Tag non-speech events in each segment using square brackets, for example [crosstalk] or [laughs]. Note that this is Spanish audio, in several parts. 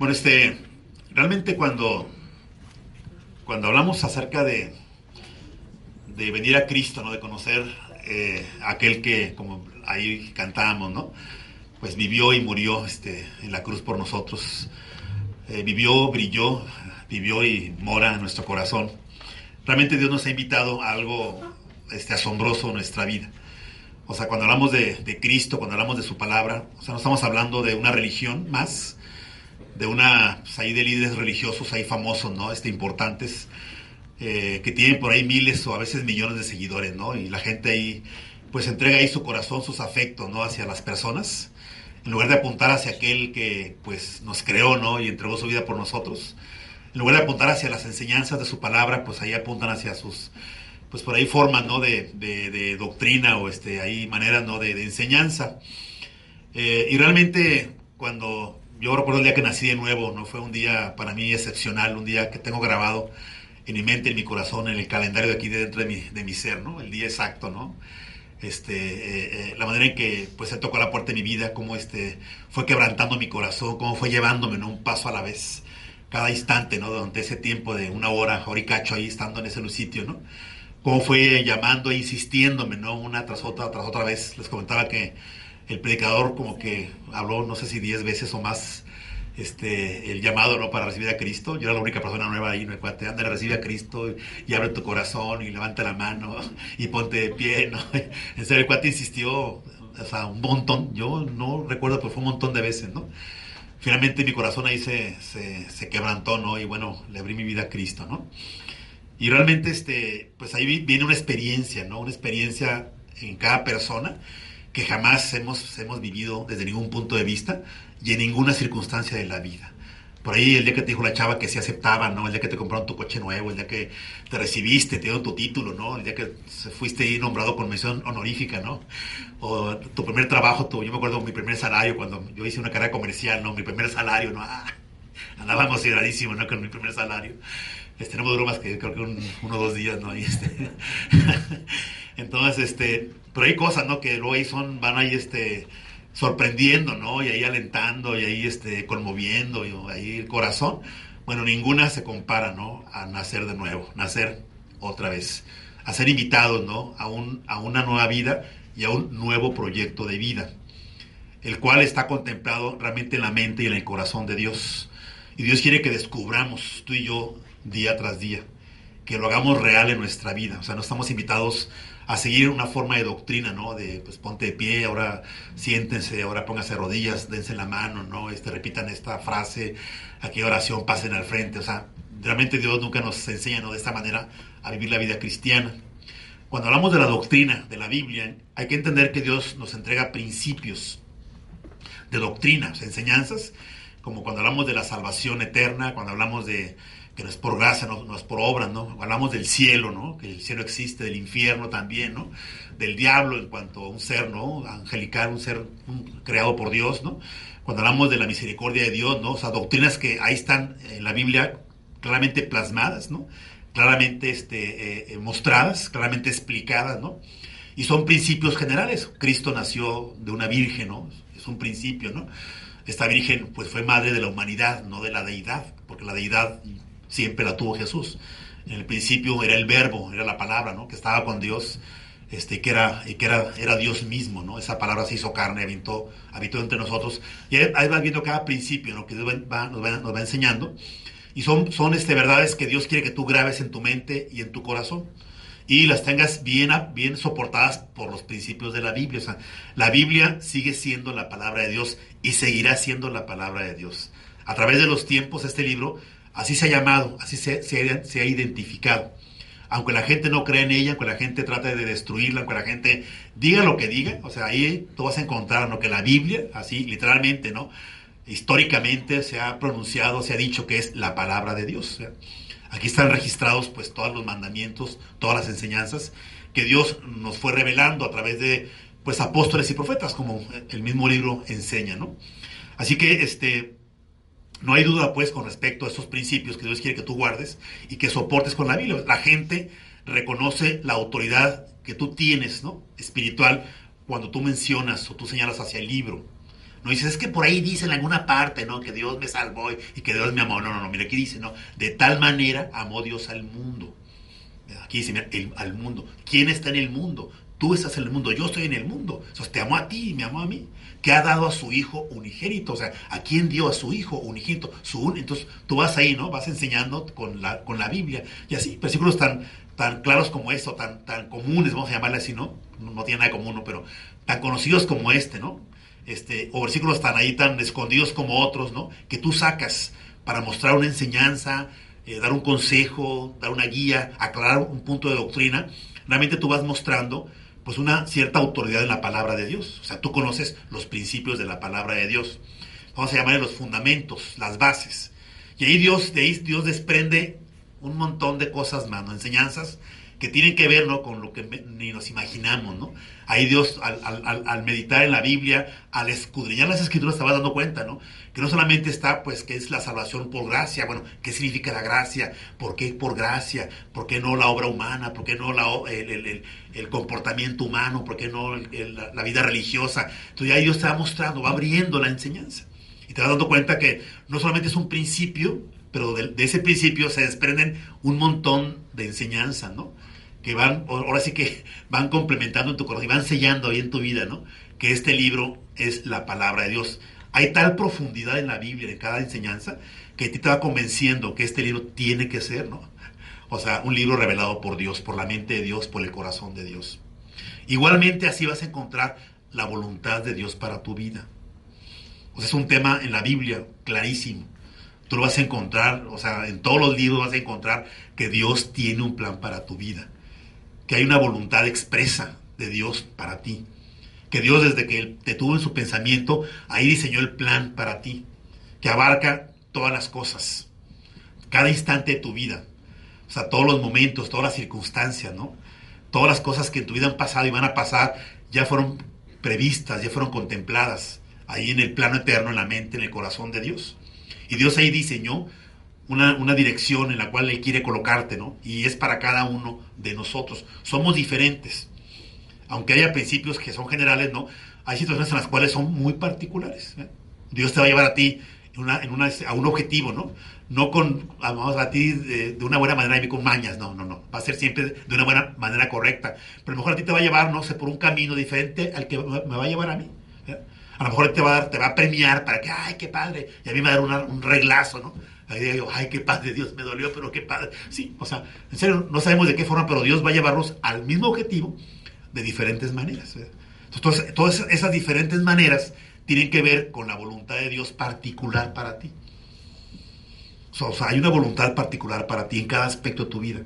Bueno, este, realmente cuando, cuando hablamos acerca de, de venir a Cristo, ¿no? De conocer eh, aquel que, como ahí cantábamos, ¿no? Pues vivió y murió este, en la cruz por nosotros. Eh, vivió, brilló, vivió y mora en nuestro corazón. Realmente Dios nos ha invitado a algo este, asombroso en nuestra vida. O sea, cuando hablamos de, de Cristo, cuando hablamos de su palabra, o sea, no estamos hablando de una religión más, de una, pues ahí de líderes religiosos ahí famosos, ¿no? Este, importantes, eh, que tienen por ahí miles o a veces millones de seguidores, ¿no? Y la gente ahí, pues entrega ahí su corazón, sus afectos, ¿no? Hacia las personas, en lugar de apuntar hacia aquel que, pues, nos creó, ¿no? Y entregó su vida por nosotros. En lugar de apuntar hacia las enseñanzas de su palabra, pues ahí apuntan hacia sus, pues por ahí formas, ¿no? De, de, doctrina o este, ahí maneras, ¿no? De, de enseñanza. Eh, y realmente, cuando yo recuerdo el día que nací de nuevo, ¿no? Fue un día para mí excepcional, un día que tengo grabado en mi mente, en mi corazón, en el calendario de aquí dentro de mi, de mi ser, ¿no? El día exacto, ¿no? Este, eh, eh, la manera en que pues él tocó la puerta de mi vida, cómo este, fue quebrantando mi corazón, cómo fue llevándome ¿no? un paso a la vez, cada instante, ¿no? Durante ese tiempo de una hora, hora y cacho ahí estando en ese sitio, ¿no? Cómo fue llamando e insistiéndome, ¿no? Una tras otra, tras otra vez. Les comentaba que el predicador como que habló no sé si 10 veces o más este, el llamado ¿no? para recibir a Cristo. Yo era la única persona nueva ahí, ¿no? El cuate, anda, recibe a Cristo y, y, abre tu corazón y levanta la mano y ponte de pie, ¿no? [laughs] En serio, el cuate insistió, o sea, un montón. Yo no recuerdo, pero fue un montón de veces, ¿no? Finalmente mi corazón ahí se, se, se quebrantó, ¿no? Y bueno, le abrí mi vida a Cristo, ¿no? Y realmente, este, pues ahí viene una experiencia, ¿no? Una experiencia en cada persona que jamás hemos, hemos vivido desde ningún punto de vista y en ninguna circunstancia de la vida. Por ahí el día que te dijo la chava que se aceptaba, ¿no? El día que te compraron tu coche nuevo, el día que te recibiste, te dieron tu título, ¿no? El día que fuiste nombrado con mención honorífica, ¿no? O tu primer trabajo, tu, yo me acuerdo mi primer salario cuando yo hice una carrera comercial, ¿no? Mi primer salario, ¿no? Ah, andaba emocionadísimo, ¿no? Con mi primer salario. Este, no me duró más que creo que un, uno o dos días, ¿no? Y este... [laughs] Entonces, este, pero hay cosas, ¿no? Que luego ahí son, van ahí, este, sorprendiendo, ¿no? Y ahí alentando, y ahí, este, conmoviendo, y ahí el corazón. Bueno, ninguna se compara, ¿no? A nacer de nuevo, nacer otra vez, a ser invitados, ¿no? A, un, a una nueva vida y a un nuevo proyecto de vida, el cual está contemplado realmente en la mente y en el corazón de Dios. Y Dios quiere que descubramos, tú y yo, día tras día, que lo hagamos real en nuestra vida. O sea, no estamos invitados a seguir una forma de doctrina, ¿no? De pues ponte de pie, ahora siéntense, ahora pónganse rodillas, dense la mano, ¿no? Este, repitan esta frase, aquí oración, pasen al frente. O sea, realmente Dios nunca nos enseña, ¿no? De esta manera a vivir la vida cristiana. Cuando hablamos de la doctrina, de la Biblia, hay que entender que Dios nos entrega principios de doctrina, enseñanzas, como cuando hablamos de la salvación eterna, cuando hablamos de que no es por gracia, no, es por obra, ¿no? Hablamos del cielo, ¿no? Que el cielo existe, del infierno también, ¿no? Del diablo en cuanto a un ser, ¿no? Angelical, un ser creado por Dios, ¿no? Cuando hablamos de la misericordia de Dios, ¿no? O sea, doctrinas que ahí están en la Biblia claramente plasmadas, ¿no? Claramente este, eh, mostradas, claramente explicadas, ¿no? Y son principios generales. Cristo nació de una virgen, ¿no? Es un principio, ¿no? Esta virgen, pues, fue madre de la humanidad, no de la deidad, porque la deidad siempre la tuvo Jesús. En el principio era el verbo, era la palabra, ¿no? Que estaba con Dios, este, que era, que era, era Dios mismo, ¿no? Esa palabra se hizo carne, habitó, habitó entre nosotros. Y ahí vas viendo cada principio, ¿no? Que Dios va, nos, va, nos va enseñando. Y son, son este, verdades que Dios quiere que tú grabes en tu mente y en tu corazón. Y las tengas bien, bien soportadas por los principios de la Biblia. O sea, la Biblia sigue siendo la palabra de Dios y seguirá siendo la palabra de Dios. A través de los tiempos, este libro Así se ha llamado, así se, ha, identificado. Aunque la gente no cree en ella, aunque la gente trate de destruirla, aunque la gente diga lo que diga, o sea, ahí tú vas a encontrar ¿no? que la Biblia, así literalmente, ¿no? históricamente se ha pronunciado, se ha dicho que es la palabra de Dios. Aquí están registrados pues todos los mandamientos, todas las enseñanzas que Dios nos fue revelando a través de pues apóstoles y profetas, como el mismo libro enseña, ¿no? Así que este no hay duda pues con respecto a esos principios que Dios quiere que tú guardes y que soportes con la Biblia. La gente reconoce la autoridad que tú tienes, ¿no? espiritual cuando tú mencionas o tú señalas hacia el libro. No dices, es que por ahí dice en alguna parte, ¿no? Que Dios me salvó y que Dios me amó. No, no, no, mira, aquí dice, ¿no? De tal manera amó Dios al mundo. Aquí dice, al mundo. ¿Quién está en el mundo? Tú estás en el mundo, yo estoy en el mundo. Entonces te amó a ti y me amó a mí. Que ha dado a su hijo unigénito. O sea, ¿a quién dio a su hijo unigénito? Su Entonces tú vas ahí, ¿no? Vas enseñando con la, con la Biblia. Y así, versículos tan, tan claros como esto, tan, tan comunes, vamos a llamarle así, ¿no? ¿no? tiene nada común, pero tan conocidos como este, ¿no? Este, o versículos tan ahí, tan escondidos como otros, ¿no? Que tú sacas para mostrar una enseñanza, eh, dar un consejo, dar una guía, aclarar un punto de doctrina. Realmente tú vas mostrando pues una cierta autoridad en la palabra de Dios. O sea, tú conoces los principios de la palabra de Dios. Vamos a llamarle los fundamentos, las bases. Y ahí Dios, de ahí Dios desprende un montón de cosas, mano, enseñanzas que tienen que ver ¿no? con lo que ni nos imaginamos. ¿no? Ahí Dios, al, meditar en la Biblia, al escudriñar las escrituras, te vas dando cuenta, ¿no? Que no solamente está, pues, que es la salvación por gracia, bueno, ¿qué significa la gracia? ¿Por qué por gracia? ¿Por qué no la obra humana? ¿Por qué no la, el, el, comportamiento humano? ¿Por qué no la, vida religiosa? Entonces ahí Dios te va mostrando, va abriendo la enseñanza. Y te vas dando cuenta que no solamente es un principio, pero de, de ese principio se desprenden un montón de enseñanzas, ¿no? Que van, ahora sí que van complementando en tu corazón y van sellando ahí en tu vida, ¿no? Que este libro es la palabra de Dios. Hay tal profundidad en la Biblia, en cada enseñanza, que a ti te va convenciendo que este libro tiene que ser, ¿no? O sea, un libro revelado por Dios, por la mente de Dios, por el corazón de Dios. Igualmente así vas a encontrar la voluntad de Dios para tu vida. O sea, es un tema en la Biblia clarísimo. Tú lo vas a encontrar, o sea, en todos los libros vas a encontrar que Dios tiene un plan para tu vida que hay una voluntad expresa de Dios para ti. Que Dios desde que te tuvo en su pensamiento, ahí diseñó el plan para ti, que abarca todas las cosas, cada instante de tu vida, o sea, todos los momentos, todas las circunstancias, ¿no? Todas las cosas que en tu vida han pasado y van a pasar ya fueron previstas, ya fueron contempladas ahí en el plano eterno, en la mente, en el corazón de Dios. Y Dios ahí diseñó una, dirección en la cual Él quiere colocarte, ¿no? Y es para cada uno de nosotros. Somos diferentes. Aunque haya principios que son generales, ¿no? Hay situaciones en las cuales son muy particulares. ¿eh? Dios te va a llevar a ti en una, en una, a un objetivo, ¿no? No con, vamos a ti de, una buena manera y con mañas, no, no, no. Va a ser siempre de una buena manera correcta. Pero a lo mejor a ti te va a llevar, no sé, por un camino diferente al que me va a llevar a mí. ¿eh? A lo mejor te va a te va a premiar para que, ay, qué padre. Y a mí me va a dar un reglazo, ¿no? Ahí digo, ay, qué padre Dios, me dolió, pero qué padre. Sí, o sea, en serio, no sabemos de qué forma, pero Dios va a llevarnos al mismo objetivo de diferentes maneras. Entonces, todas esas diferentes maneras tienen que ver con la voluntad de Dios particular para ti. O sea, hay una voluntad particular para ti en cada aspecto de tu vida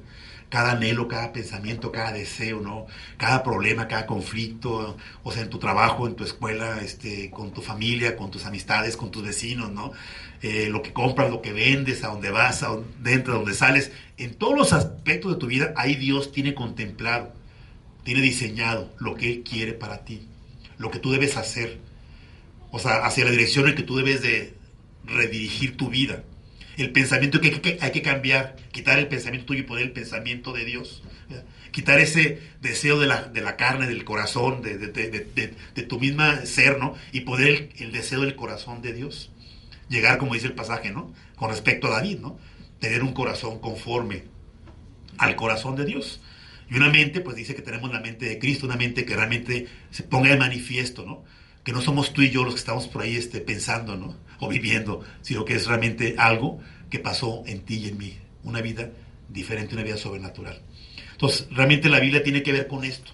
cada anhelo, cada pensamiento, cada deseo, ¿no? Cada problema, cada conflicto, o sea, en tu trabajo, en tu escuela, este, con tu familia, con tus amistades, con tus vecinos, ¿no? Eh, lo que compras, lo que vendes, a dónde vas, a dónde a dónde sales, en todos los aspectos de tu vida, ahí Dios tiene contemplado, tiene diseñado lo que Él quiere para ti, lo que tú debes hacer, o sea, hacia la dirección en que tú debes de redirigir tu vida el pensamiento que, hay que cambiar, quitar el pensamiento tuyo y poner el pensamiento de Dios. Quitar ese deseo de la, de la carne, del corazón, de, de, tu misma ser, ¿no? Y poner el, deseo del corazón de Dios. Llegar, como dice el pasaje, ¿no? Con respecto a David, ¿no? Tener un corazón conforme al corazón de Dios. Y una mente, pues dice que tenemos la mente de Cristo, una mente que realmente se ponga de manifiesto, ¿no? Que no somos tú y yo los que estamos por ahí este, pensando, ¿no? o viviendo, sino que es realmente algo que pasó en ti y en mí, una vida diferente, una vida sobrenatural. Entonces, realmente la Biblia tiene que ver con esto.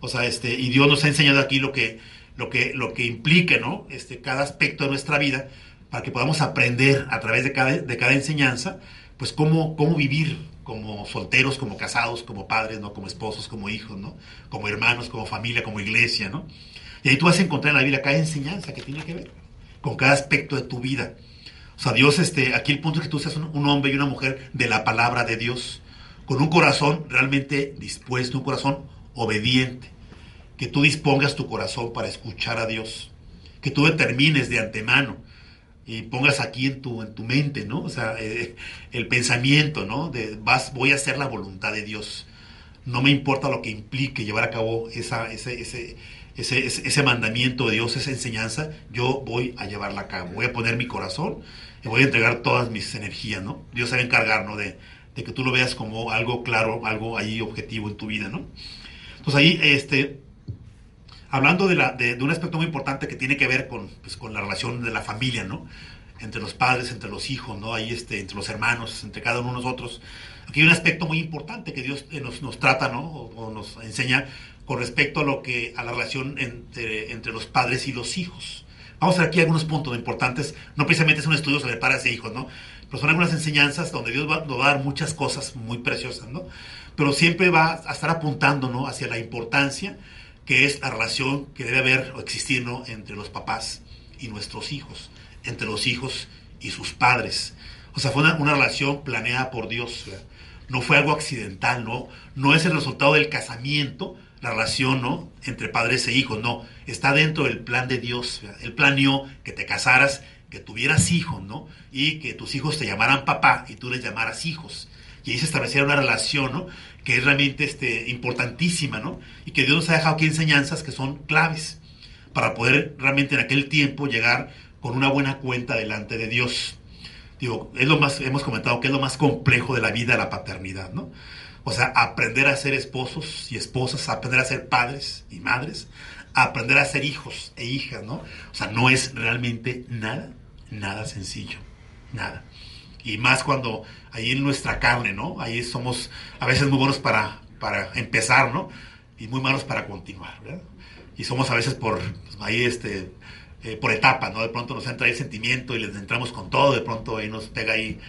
O sea, este, y Dios nos ha enseñado aquí lo que, lo que, lo que implica, ¿no? Este, cada aspecto de nuestra vida, para que podamos aprender a través de cada, de cada enseñanza, pues cómo, cómo vivir como solteros, como casados, como padres, ¿no? Como esposos, como hijos, ¿no? Como hermanos, como familia, como iglesia, ¿no? Y ahí tú vas a encontrar en la Biblia cada enseñanza que tiene que ver con cada aspecto de tu vida. O sea, Dios, este, aquí el punto es que tú seas un, hombre y una mujer de la palabra de Dios, con un corazón realmente dispuesto, un corazón obediente, que tú dispongas tu corazón para escuchar a Dios, que tú determines de antemano y pongas aquí en tu, en tu mente, ¿no? O sea, eh, el pensamiento, ¿no? De vas, voy a hacer la voluntad de Dios. No me importa lo que implique llevar a cabo esa, ese, ese, ese, ese, mandamiento de Dios, esa enseñanza, yo voy a llevarla a cabo. Voy a poner mi corazón y voy a entregar todas mis energías, ¿no? Dios se va a encargar, ¿no? De, de que tú lo veas como algo claro, algo ahí objetivo en tu vida, ¿no? Entonces ahí, este, hablando de, de, un aspecto muy importante que tiene que ver con, pues, con la relación de la familia, ¿no? Entre los padres, entre los hijos, ¿no? Ahí este, entre los hermanos, entre cada uno de nosotros. Aquí hay un aspecto muy importante que Dios eh, nos, nos trata, ¿no? O, nos enseña con respecto a lo que, a la relación entre, entre los padres y los hijos. Vamos a ver aquí algunos puntos importantes. No precisamente es un estudio sobre padres e hijos, ¿no? Pero son algunas enseñanzas donde Dios va, nos va a dar muchas cosas muy preciosas, ¿no? Pero siempre va a estar apuntando, ¿no? Hacia la importancia que es la relación que debe haber o existir ¿no? entre los papás y nuestros hijos, entre los hijos y sus padres. O sea, fue una, relación planeada por Dios, no fue algo accidental, ¿no? no es el resultado del casamiento, la relación ¿no? entre padres e hijos, no, está dentro del plan de Dios. Él planeó que te casaras, que tuvieras hijos, ¿no? Y que tus hijos te llamaran papá y tú les llamaras hijos. Y ahí se estableciera una relación, ¿no? Que es realmente este, importantísima, ¿no? Y que Dios nos ha dejado aquí enseñanzas que son claves para poder realmente en aquel tiempo llegar con una buena cuenta delante de Dios. Digo, es lo más, hemos comentado que es lo más complejo de la vida, la paternidad, ¿no? O sea, aprender a ser esposos y esposas, aprender a ser padres y madres, aprender a ser hijos e hijas, ¿no? O sea, no es realmente nada, nada sencillo, nada y más cuando ahí en nuestra carne, ¿no? Ahí somos a veces muy buenos para, para empezar, ¿no? Y muy malos para continuar, ¿verdad? Y somos a veces por pues, ahí este eh, por etapas, ¿no? De pronto nos entra el sentimiento y les entramos con todo, de pronto ahí nos pega ahí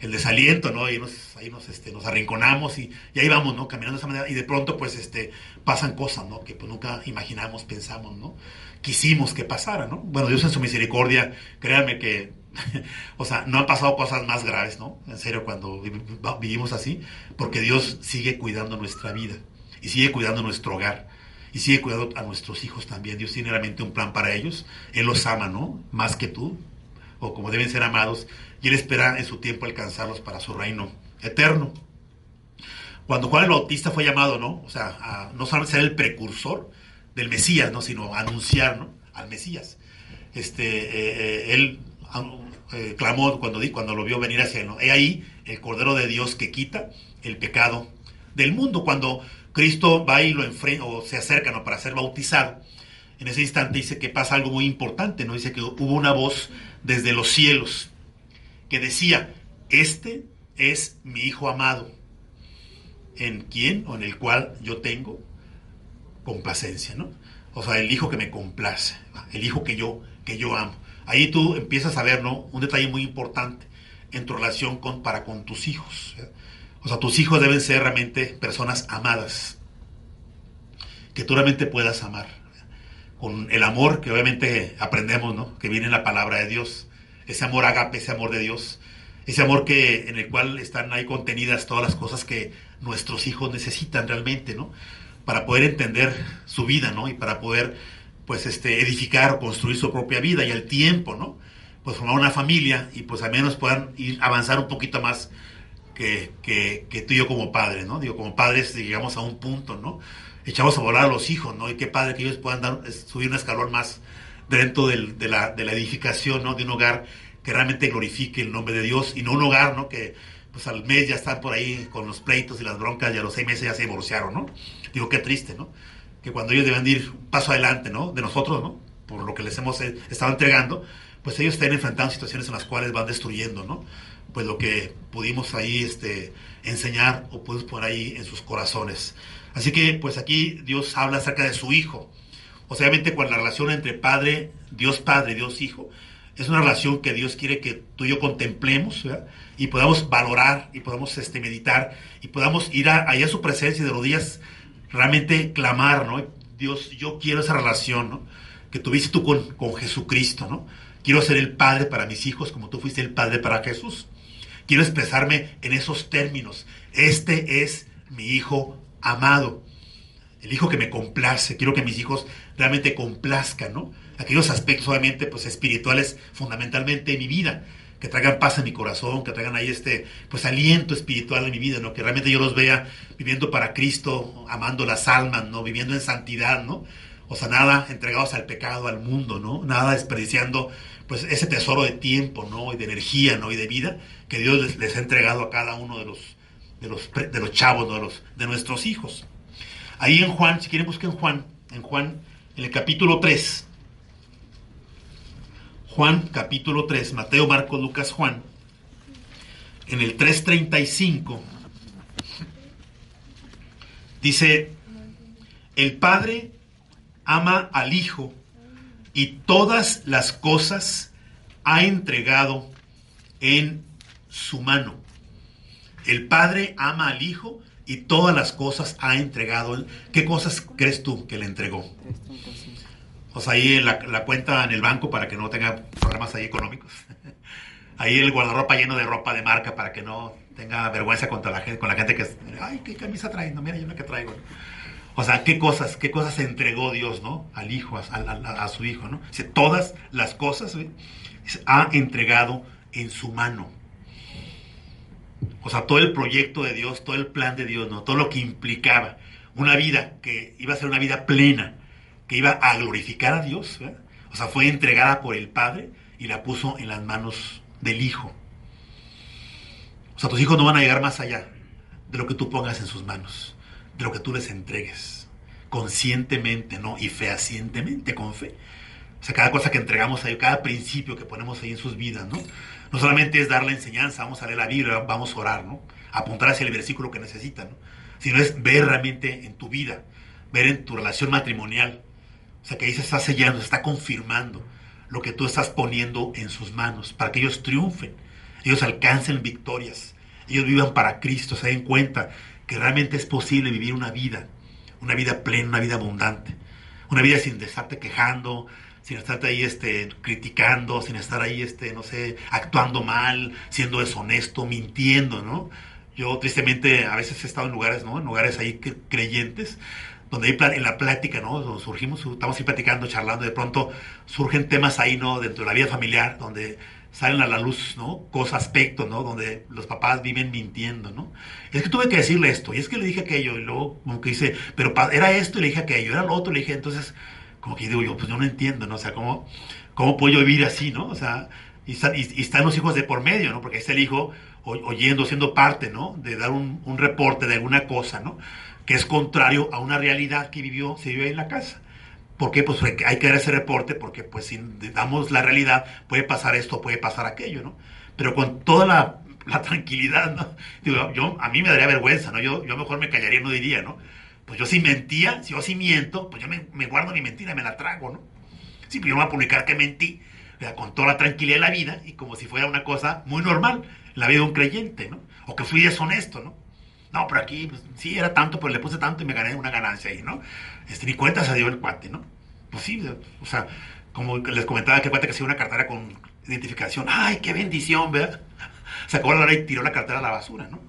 el desaliento, ¿no? Y nos, ahí nos, este, nos arrinconamos y, y, ahí vamos, ¿no? Caminando de esa manera y de pronto pues este, pasan cosas, ¿no? Que pues nunca imaginamos, pensamos, ¿no? Quisimos que pasara, ¿no? Bueno, Dios en su misericordia, créanme que [laughs] o sea, no han pasado cosas más graves, ¿no? En serio, cuando vivimos así, porque Dios sigue cuidando nuestra vida y sigue cuidando nuestro hogar y sigue cuidando a nuestros hijos también. Dios tiene realmente un plan para ellos. Él los ama, ¿no? Más que tú, o como deben ser amados, y Él espera en su tiempo alcanzarlos para su reino eterno. Cuando Juan el Bautista fue llamado, ¿no? O sea, a, no solamente ser el precursor del Mesías, ¿no? Sino anunciar, ¿no? Al Mesías. Este, eh, eh, él eh, clamó cuando, cuando lo vio venir hacia él. He ahí el Cordero de Dios que quita el pecado del mundo. Cuando Cristo va y lo enfrenta o se acerca ¿no? para ser bautizado, en ese instante dice que pasa algo muy importante, ¿no? Dice que hubo una voz desde los cielos que decía, este es mi Hijo amado, en quien o en el cual yo tengo complacencia, ¿no? O sea, el Hijo que me complace, el Hijo que yo, que yo amo ahí tú empiezas a ver, ¿no? Un detalle muy importante en tu relación con, para con tus hijos. O sea, tus hijos deben ser realmente personas amadas, que tú realmente puedas amar, con el amor que obviamente aprendemos, ¿no? Que viene en la palabra de Dios, ese amor agape, ese amor de Dios, ese amor que en el cual están ahí contenidas todas las cosas que nuestros hijos necesitan realmente, ¿no? Para poder entender su vida, ¿no? Y para poder pues este, edificar o construir su propia vida y al tiempo, ¿no? Pues formar una familia y pues al menos puedan ir avanzar un poquito más que, que, tú y yo como padres, ¿no? Digo, como padres llegamos a un punto, ¿no? Echamos a volar a los hijos, ¿no? Y qué padre que ellos puedan dar, subir un escalón más dentro de, la, de la edificación, ¿no? De un hogar que realmente glorifique el nombre de Dios y no un hogar, ¿no? Que pues al mes ya están por ahí con los pleitos y las broncas y a los seis meses ya se divorciaron, ¿no? Digo, qué triste, ¿no? Que cuando ellos deben ir un paso adelante, ¿no? De nosotros, ¿no? Por lo que les hemos eh, estado entregando, pues ellos están enfrentando situaciones en las cuales van destruyendo, ¿no? Pues lo que pudimos ahí este, enseñar o pudimos poner ahí en sus corazones. Así que, pues aquí Dios habla acerca de su Hijo. O sea, obviamente, con la relación entre Padre, Dios Padre y Dios Hijo, es una relación que Dios quiere que tú y yo contemplemos, ¿verdad? Y podamos valorar y podamos este, meditar y podamos ir a, a su presencia de rodillas realmente clamar, ¿no? Dios, yo quiero esa relación, ¿no? Que tuviste tú con, con Jesucristo, ¿no? Quiero ser el padre para mis hijos como tú fuiste el padre para Jesús. Quiero expresarme en esos términos. Este es mi hijo amado. El hijo que me complace. Quiero que mis hijos realmente complazcan, ¿no? Aquellos aspectos, obviamente, pues espirituales, fundamentalmente en mi vida. Que traigan paz en mi corazón, que traigan ahí este, pues aliento espiritual en mi vida, ¿no? Que realmente yo los vea viviendo para Cristo, amando las almas, ¿no? Viviendo en santidad, ¿no? O sea, nada entregados al pecado, al mundo, ¿no? Nada desperdiciando pues ese tesoro de tiempo, ¿no? Y de energía, ¿no? Y de vida que Dios les, ha entregado a cada uno de los, de los, de los chavos, de, los, de nuestros hijos. Ahí en Juan, si quieren busquen Juan, en Juan, en el capítulo 3. Juan, capítulo 3, Mateo, Marcos, Lucas, Juan. En el 3.35 dice, el Padre ama al Hijo y todas las cosas ha entregado en su mano. El Padre ama al Hijo y todas las cosas ha entregado. ¿Qué cosas crees tú que le entregó? Sea, ahí la, la cuenta en el banco para que no tenga problemas ahí económicos. [laughs] Ahí el guardarropa lleno de ropa de marca para que no tenga vergüenza contra la gente, con la gente que, ay, qué camisa trae, no, mira, yo la que traigo. O sea, qué cosas, qué cosas entregó Dios, ¿no? Al hijo, a, su hijo, ¿no? Todas las cosas ha entregado en su mano. O sea, todo el proyecto de Dios, todo el plan de Dios, ¿no? Todo lo que implicaba una vida que iba a ser una vida plena, que iba a glorificar a Dios, O sea, fue entregada por el Padre y la puso en las manos del Hijo. O sea, tus hijos no van a llegar más allá de lo que tú pongas en sus manos de lo que tú les entregues, conscientemente, ¿no? Y fehacientemente, con fe. O sea, cada cosa que entregamos ahí, cada principio que ponemos ahí en sus vidas, ¿no? No solamente es dar la enseñanza, vamos a leer la Biblia, vamos a orar, ¿no? Apuntar hacia el versículo que necesitan, ¿no? Sino es ver realmente en tu vida, ver en tu relación matrimonial. O sea, que ahí se está sellando, se está confirmando lo que tú estás poniendo en sus manos, para que ellos triunfen, ellos alcancen victorias, ellos vivan para Cristo, se den cuenta que realmente es posible vivir una vida, una vida plena, una vida abundante, una vida sin estarte quejando, sin estarte ahí este, criticando, sin estar ahí, este, no sé, actuando mal, siendo deshonesto, mintiendo, ¿no? Yo tristemente a veces he estado en lugares, ¿no? En lugares ahí creyentes, donde hay en la plática, ¿no? surgimos, estamos ahí platicando, charlando, de pronto surgen temas ahí, ¿no? Dentro de la vida familiar, donde salen a la luz, ¿no? Cosas, aspectos, ¿no? Donde los papás viven mintiendo, ¿no? Es que tuve que decirle esto, y es que le dije aquello, y luego como que dice, pero era esto, y le dije aquello, era lo otro, le dije, entonces, como que digo yo, pues yo no entiendo, ¿no? O sea, ¿cómo, cómo puedo yo vivir así, ¿no? O sea, y, están los hijos de por medio, ¿no? Porque está el hijo oyendo, siendo parte, ¿no? De dar un, un reporte de alguna cosa, ¿no? Que es contrario a una realidad que vivió, se vive en la casa. ¿Por qué? Pues hay que dar ese reporte porque pues si damos la realidad puede pasar esto, puede pasar aquello, ¿no? Pero con toda la, tranquilidad, ¿no? Digo, yo, a mí me daría vergüenza, ¿no? Yo, yo mejor me callaría y no diría, ¿no? Pues yo si mentía, si yo sí miento, pues yo me, guardo mi mentira, me la trago, ¿no? Sí, pues yo no voy a publicar que mentí, con toda la tranquilidad de la vida y como si fuera una cosa muy normal, la vida de un creyente, ¿no? O que fui deshonesto, ¿no? No, pero aquí, pues, sí, era tanto, pero le puse tanto y me gané una ganancia ahí, ¿no? Este, ni cuenta se dio el cuate, ¿no? Pues sí, o sea, como les comentaba que cuate que hacía una cartera con identificación, ¡ay, qué bendición, ¿verdad? [laughs] Sacó la lana y tiró la cartera a la basura, ¿no?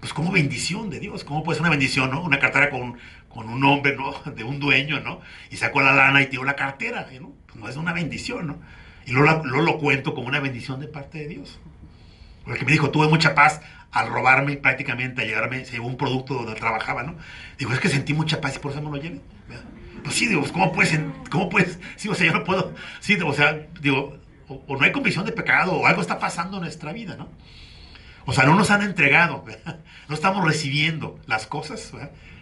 Pues como bendición de Dios, ¿cómo puede ser una bendición, no? Una cartera con, con un hombre, ¿no? [laughs] De un dueño, ¿no? Y sacó la lana y tiró la cartera, ¿no? Pues no es una bendición, ¿no? Y luego lo, lo cuento como una bendición de parte de Dios. Porque me dijo, tuve mucha paz al robarme prácticamente, a llevarme, se un producto donde trabajaba, ¿no? Digo, es que sentí mucha paz y por eso no lo llevé. Pues sí, digo, pues, ¿cómo puedes, cómo puedes? Sí, o sea, yo no puedo, sí, o sea, digo, o, no hay convicción de pecado, o algo está pasando en nuestra vida, ¿no? O sea, no nos han entregado, no estamos recibiendo las cosas,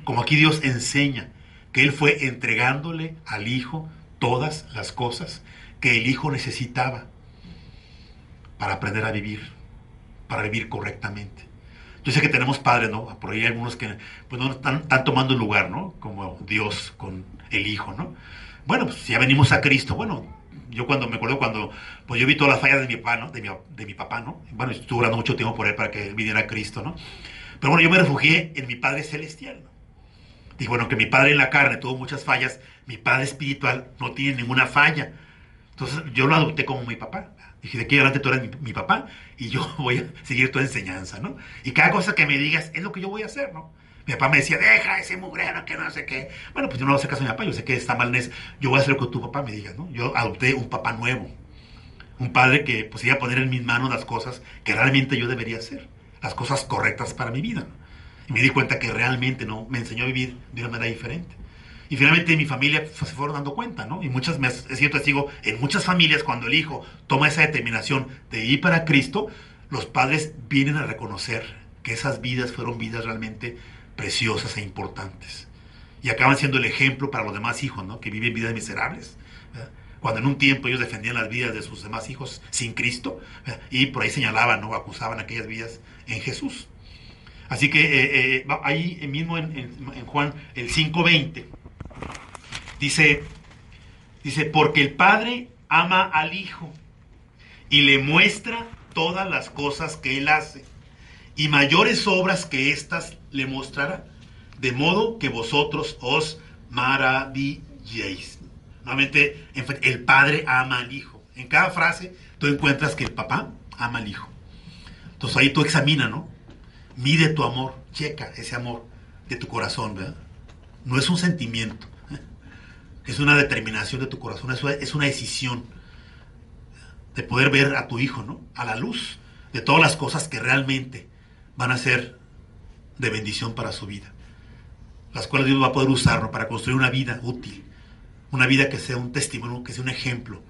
como aquí Dios enseña, que Él fue entregándole al Hijo todas las cosas que el Hijo necesitaba para aprender a vivir para vivir correctamente. Yo sé que tenemos padres, ¿no? Por ahí hay algunos que pues, no están, tomando el lugar, ¿no? Como Dios con el Hijo, ¿no? Bueno, pues ya venimos a Cristo. Bueno, yo cuando me acuerdo cuando, pues yo vi todas las fallas de mi papá, ¿no? De mi, de mi papá, ¿no? Bueno, estuve orando mucho tiempo por él para que viniera a Cristo, ¿no? Pero bueno, yo me refugié en mi Padre Celestial, ¿no? Dije, bueno, que mi Padre en la carne tuvo muchas fallas, mi Padre espiritual no tiene ninguna falla. Entonces yo lo adopté como mi papá. Dije, de aquí adelante tú eres mi, papá y yo [laughs] voy a seguir tu enseñanza, ¿no? Y cada cosa que me digas es lo que yo voy a hacer, ¿no? Mi papá me decía, deja ese mugrero que no sé qué. Bueno, pues yo no hacer caso a mi papá, yo sé que está mal en Yo voy a hacer lo que tu papá me diga, ¿no? Yo adopté un papá nuevo. Un padre que pues iba a poner en mis manos las cosas que realmente yo debería hacer. Las cosas correctas para mi vida. Y me di cuenta que realmente no me enseñó a vivir de una manera diferente. Y finalmente mi familia pues, se fueron dando cuenta, ¿no? Y muchas, me, es cierto, digo, en muchas familias cuando el hijo toma esa determinación de ir para Cristo, los padres vienen a reconocer que esas vidas fueron vidas realmente preciosas e importantes. Y acaban siendo el ejemplo para los demás hijos, ¿no? Que viven vidas miserables. Cuando en un tiempo ellos defendían las vidas de sus demás hijos sin Cristo, y por ahí señalaban, ¿no? Acusaban aquellas vidas en Jesús. Así que eh, eh, ahí mismo en, en Juan el 5.20 Dice, dice, porque el Padre ama al Hijo y le muestra todas las cosas que Él hace, y mayores obras que éstas le mostrará, de modo que vosotros os maravilléis. Nuevamente, el Padre ama al Hijo. En cada frase tú encuentras que el papá ama al Hijo. Entonces ahí tú examina, ¿no? Mide tu amor, checa ese amor de tu corazón, ¿verdad? No es un sentimiento, es una determinación de tu corazón, es una decisión de poder ver a tu hijo, ¿no? A la luz de todas las cosas que realmente van a ser de bendición para su vida. Las cuales Dios va a poder usar para construir una vida útil, una vida que sea un testimonio, que sea un ejemplo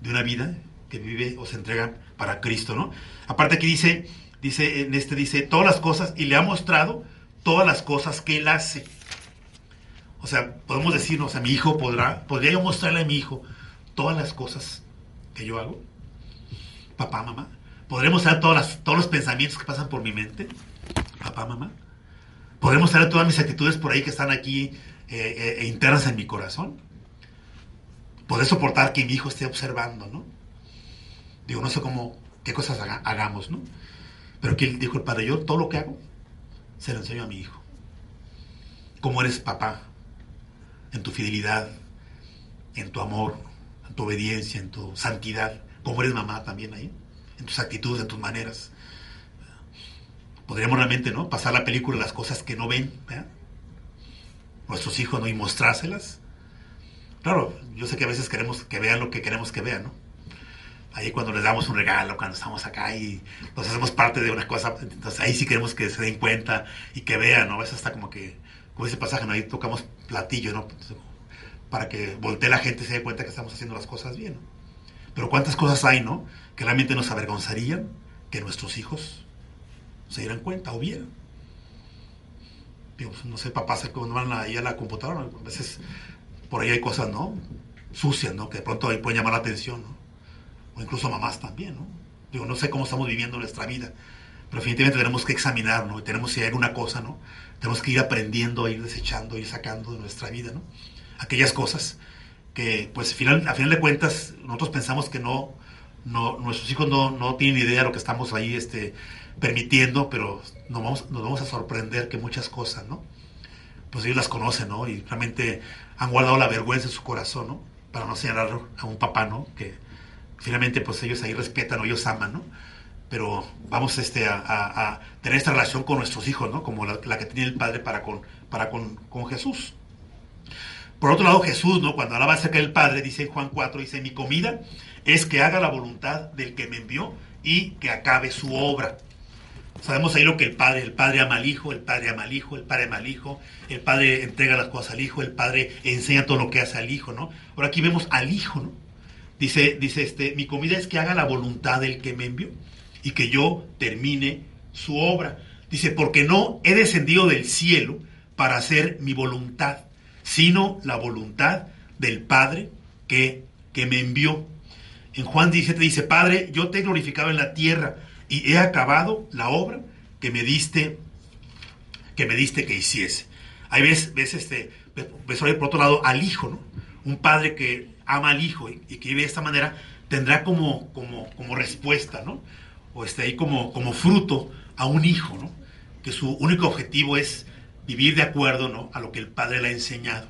de una vida que vive o se entrega para Cristo, ¿no? Aparte aquí dice, dice, en este dice, todas las cosas, y le ha mostrado todas las cosas que él hace. O sea, podemos decirnos, a mi hijo podrá, podría yo mostrarle a mi hijo todas las cosas que yo hago. Papá, mamá. ¿Podremos todas todos los pensamientos que pasan por mi mente? Papá, mamá. ¿Podremos mostrar todas mis actitudes por ahí que están aquí eh, eh, internas en mi corazón? Poder soportar que mi hijo esté observando, ¿no? Digo, no sé cómo, qué cosas hagamos, ¿no? Pero aquí dijo el padre, yo todo lo que hago se lo enseño a mi hijo. ¿Cómo eres papá? En tu fidelidad, en tu amor, en tu obediencia, en tu santidad, como eres mamá también ahí, en tus actitudes, en tus maneras. Podríamos realmente ¿no? pasar la película las cosas que no ven, nuestros hijos, ¿no? y mostrárselas. Claro, yo sé que a veces queremos que vean lo que queremos que vean, ¿no? Ahí cuando les damos un regalo, cuando estamos acá y nos hacemos parte de una cosa, entonces ahí sí queremos que se den cuenta y que vean, ¿no? A veces hasta como que como ese pasaje, ¿no? ahí tocamos platillo, ¿no? Para que voltee la gente y se dé cuenta que estamos haciendo las cosas bien. Pero cuántas cosas hay, ¿no? Que realmente nos avergonzarían que nuestros hijos se dieran cuenta o vieran. Digo, no sé, papás cuando van ahí a la computadora, a veces por ahí hay cosas, ¿no? Sucias, ¿no? Que de pronto ahí pueden llamar la atención, ¿no? O incluso mamás también, ¿no? Digo, no sé cómo estamos viviendo nuestra vida, pero definitivamente tenemos que examinar, ¿no? Y tenemos si hay alguna cosa, ¿no? Tenemos que ir aprendiendo, ir desechando, ir sacando de nuestra vida, ¿no? Aquellas cosas que, pues, a final de cuentas, nosotros pensamos que no, no nuestros hijos no, no tienen idea de lo que estamos ahí este, permitiendo, pero nos vamos, nos vamos a sorprender que muchas cosas, ¿no? Pues ellos las conocen, ¿no? Y realmente han guardado la vergüenza en su corazón, ¿no? Para no señalar a un papá, ¿no? Que finalmente, pues ellos ahí respetan o ellos aman, ¿no? Pero vamos este, a, tener esta relación con nuestros hijos, ¿no? Como la, que tenía el Padre para, con, para con, Jesús. Por otro lado, Jesús, ¿no? Cuando hablaba acerca del Padre, dice en Juan 4, dice, mi comida es que haga la voluntad del que me envió y que acabe su obra. Sabemos ahí lo que el Padre, el Padre ama al Hijo, el Padre ama al Hijo, el Padre ama al Hijo, el Padre entrega las cosas al Hijo, el Padre enseña todo lo que hace al Hijo, ¿no? Ahora aquí vemos al Hijo, ¿no? Dice, dice este, mi comida es que haga la voluntad del que me envió y que yo termine su obra. Dice, porque no he descendido del cielo para hacer mi voluntad, sino la voluntad del Padre que, que me envió. En Juan 17 dice, Padre, yo te he glorificado en la tierra y he acabado la obra que me diste, que me diste que hiciese. Hay veces, ves este, ves por otro lado al hijo, ¿no? Un padre que ama al hijo y, que vive de esta manera tendrá como, como, como respuesta, ¿no? O esté ahí como, como fruto a un hijo, ¿no? que su único objetivo es vivir de acuerdo ¿no? a lo que el padre le ha enseñado.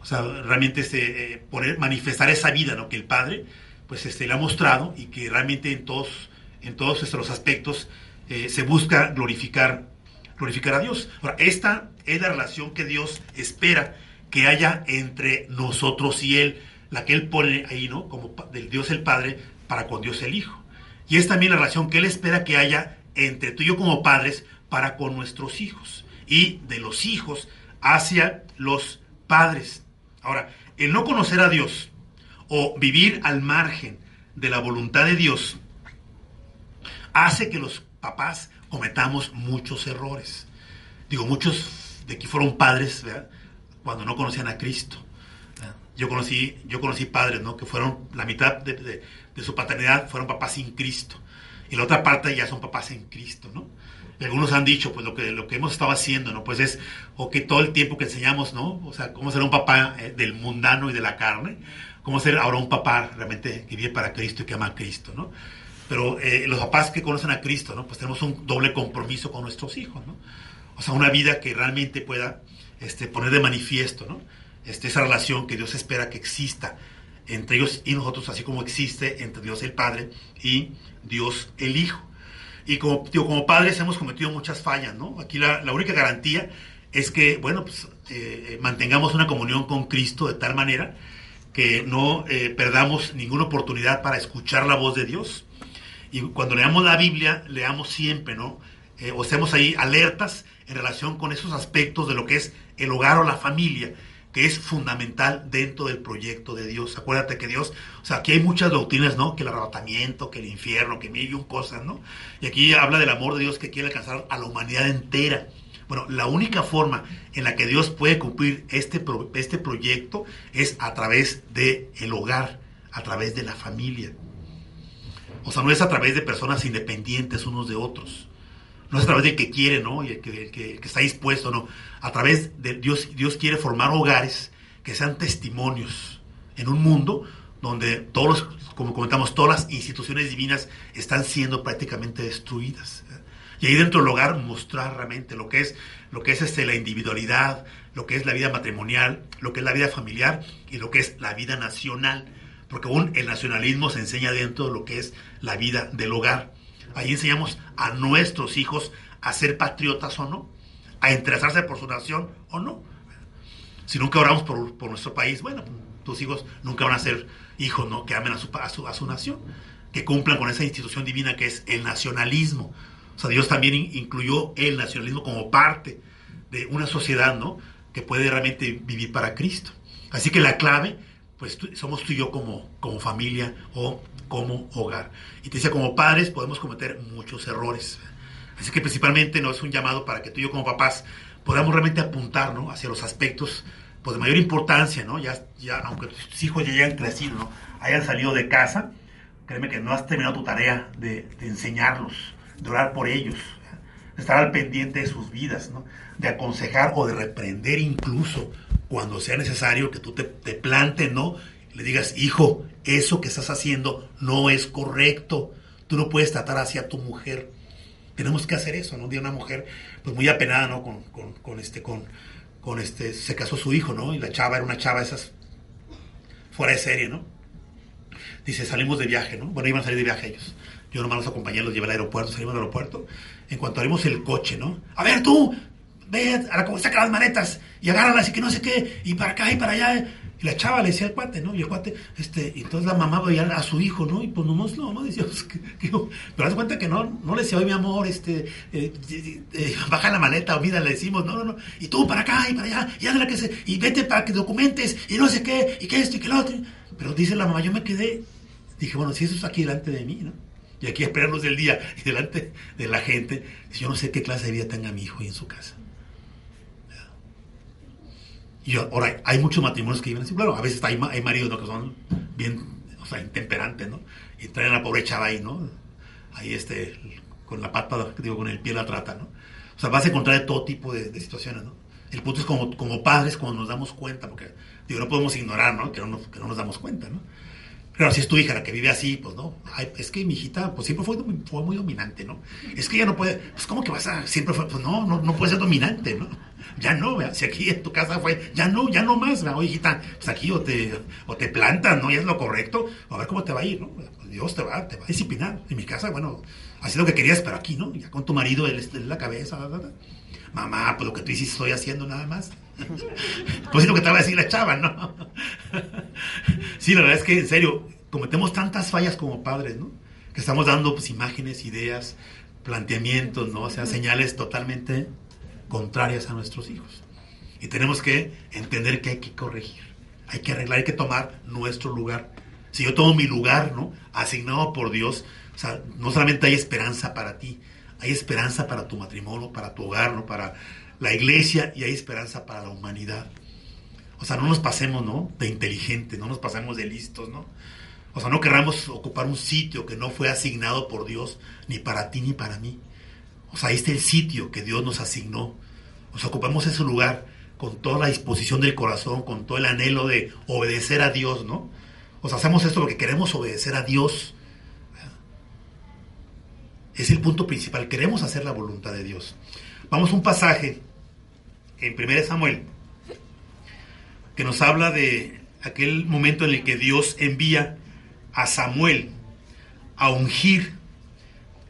O sea, realmente este, poner, manifestar esa vida ¿no? que el padre pues este, le ha mostrado y que realmente en todos, en todos estos aspectos eh, se busca glorificar, glorificar a Dios. Ahora, esta es la relación que Dios espera que haya entre nosotros y Él, la que Él pone ahí, ¿no? Como del Dios el Padre para con Dios el Hijo. Y es también la relación que Él espera que haya entre tú y yo como padres para con nuestros hijos y de los hijos hacia los padres. Ahora, el no conocer a Dios o vivir al margen de la voluntad de Dios hace que los papás cometamos muchos errores. Digo, muchos de aquí fueron padres cuando no conocían a Cristo. Yo conocí, yo conocí padres ¿no? que fueron la mitad de, de su paternidad fueron papás sin Cristo. Y la otra parte ya son papás en Cristo, ¿no? algunos han dicho, pues lo que, lo que hemos estado haciendo, ¿no? Pues es, o que todo el tiempo que enseñamos, ¿no? O sea, cómo ser un papá eh, del mundano y de la carne, cómo ser ahora un papá realmente que vive para Cristo y que ama a Cristo, ¿no? Pero eh, los papás que conocen a Cristo, ¿no? Pues tenemos un doble compromiso con nuestros hijos, ¿no? O sea, una vida que realmente pueda este, poner de manifiesto, ¿no? Este, esa relación que Dios espera que exista entre ellos y nosotros, así como existe entre Dios el Padre y Dios el Hijo. Y como, como padres hemos cometido muchas fallas, ¿no? Aquí la, única garantía es que, bueno, pues eh, mantengamos una comunión con Cristo de tal manera que no eh, perdamos ninguna oportunidad para escuchar la voz de Dios. Y cuando leamos la Biblia, leamos siempre, ¿no? Eh, o estemos ahí alertas en relación con esos aspectos de lo que es el hogar o la familia que es fundamental dentro del proyecto de Dios. Acuérdate que Dios, o sea, aquí hay muchas doctrinas, ¿no? Que el arrebatamiento, que el infierno, que mil y un cosas, ¿no? Y aquí habla del amor de Dios que quiere alcanzar a la humanidad entera. Bueno, la única forma en la que Dios puede cumplir este, este proyecto es a través del el hogar, a través de la familia. O sea, no es a través de personas independientes unos de otros. No es a través de que quiere, ¿no? Y que, que, está dispuesto, ¿no? A través de Dios, Dios quiere formar hogares que sean testimonios en un mundo donde todos como comentamos, todas las instituciones divinas están siendo prácticamente destruidas. Y ahí dentro del hogar mostrar realmente lo que es, lo que es este, la individualidad, lo que es la vida matrimonial, lo que es la vida familiar y lo que es la vida nacional. Porque aún el nacionalismo se enseña dentro de lo que es la vida del hogar. Ahí enseñamos a nuestros hijos a ser patriotas o no, a interesarse por su nación o no. Si nunca oramos por, nuestro país, bueno, tus hijos nunca van a ser hijos ¿no? que amen a su, a su, nación, que cumplan con esa institución divina que es el nacionalismo. O sea, Dios también incluyó el nacionalismo como parte de una sociedad, ¿no? Que puede realmente vivir para Cristo. Así que la clave, pues somos tú y yo como, como familia o como hogar. Y te dice, como padres podemos cometer muchos errores. Así que principalmente no es un llamado para que tú y yo como papás podamos realmente apuntar ¿no? hacia los aspectos pues, de mayor importancia, ¿no? Ya, ya, aunque tus hijos ya hayan crecido, ¿no? hayan salido de casa, créeme que no has terminado tu tarea de, enseñarlos, de orar por ellos, de estar al pendiente de sus vidas, ¿no? de aconsejar o de reprender incluso cuando sea necesario que tú te, te plantes, ¿no? le digas, hijo, eso que estás haciendo no es correcto. Tú no puedes tratar así a tu mujer. Tenemos que hacer eso, ¿no? De una mujer, pues muy apenada, ¿no? Con, con, este, con, con este, se casó su hijo, ¿no? Y la chava era una chava esas fuera de serie, ¿no? Dice, salimos de viaje, ¿no? Bueno, iban a salir de viaje ellos. Yo nomás los acompañé, los llevé al aeropuerto, salimos al aeropuerto. En cuanto abrimos el coche, ¿no? A ver tú, ve a la, saca las maletas y agárralas y que no sé qué, y para acá y para allá. Y la chava le decía al cuate, ¿no? Y el cuate, este, y entonces la mamá veía a su hijo, ¿no? Y pues nomás no, no decía, [laughs] pues, pero haz cuenta que no, no le decía, oye, mi amor, este, eh, eh, [laughs] baja la maleta, o mira, le decimos, no, no, no, y tú para acá y para allá, y la que se, y vete para que documentes, y no sé qué, y que esto y que lo otro. Pero dice la mamá, yo me quedé, dije, bueno, si eso es aquí delante de mí, ¿no? Y aquí esperarnos del día y [laughs] delante de la gente, yo no sé qué clase de vida tenga mi hijo ahí en su casa. Y ahora, hay muchos matrimonios que viven así. Claro, a veces hay, hay maridos que son bien, o sea, intemperantes, ¿no? Y traen a la pobre chava ahí, ¿no? Ahí, este, con la pata, digo, con el pie la trata, ¿no? O sea, vas a encontrar de todo tipo de, situaciones, ¿no? El punto es como, como padres cuando nos damos cuenta, porque, digo, no podemos ignorar, ¿no? Que no nos, que no nos damos cuenta, ¿no? Claro, si es tu hija la que vive así, pues no. Es que mi hijita, pues siempre fue, fue, muy dominante, ¿no? Es que ella no puede, pues ¿cómo que vas a, siempre fue, pues no, no, no puede ser dominante, ¿no? Ya no, ¿verdad? si aquí en tu casa fue, ya no, ya no más, ¿verdad? Oye, hijita, pues aquí o te, o te plantas, ¿no? Y es lo correcto, a ver cómo te va a ir, ¿no? Pues Dios te va, te va a disciplinar. En mi casa, bueno, así lo que querías, pero aquí, ¿no? Ya con tu marido, él en la cabeza. Mamá, pues lo que tú hiciste estoy haciendo nada más. Pues es lo que te va a decir la chava, ¿no? sí, la verdad es que, en serio, cometemos tantas fallas como padres, ¿no? Que estamos dando pues, imágenes, ideas, planteamientos, ¿no? O sea, señales totalmente contrarias a nuestros hijos. Y tenemos que entender que hay que corregir, hay que arreglar, hay que tomar nuestro lugar. Si yo tomo mi lugar, ¿no? Asignado por Dios, o sea, no solamente hay esperanza para ti, hay esperanza para tu matrimonio, para tu hogar, ¿no? Para la iglesia y hay esperanza para la humanidad. O sea, no nos pasemos, ¿no? De inteligentes, no nos pasemos de listos, ¿no? O sea, no querramos ocupar un sitio que no fue asignado por Dios ni para ti ni para mí. O sea, ahí está el sitio que Dios nos asignó. Nos ocupamos ese lugar con toda la disposición del corazón, con todo el anhelo de obedecer a Dios, ¿no? O sea, hacemos esto porque queremos obedecer a Dios. Es el punto principal, queremos hacer la voluntad de Dios. Vamos a un pasaje en 1 Samuel que nos habla de aquel momento en el que Dios envía a Samuel a ungir.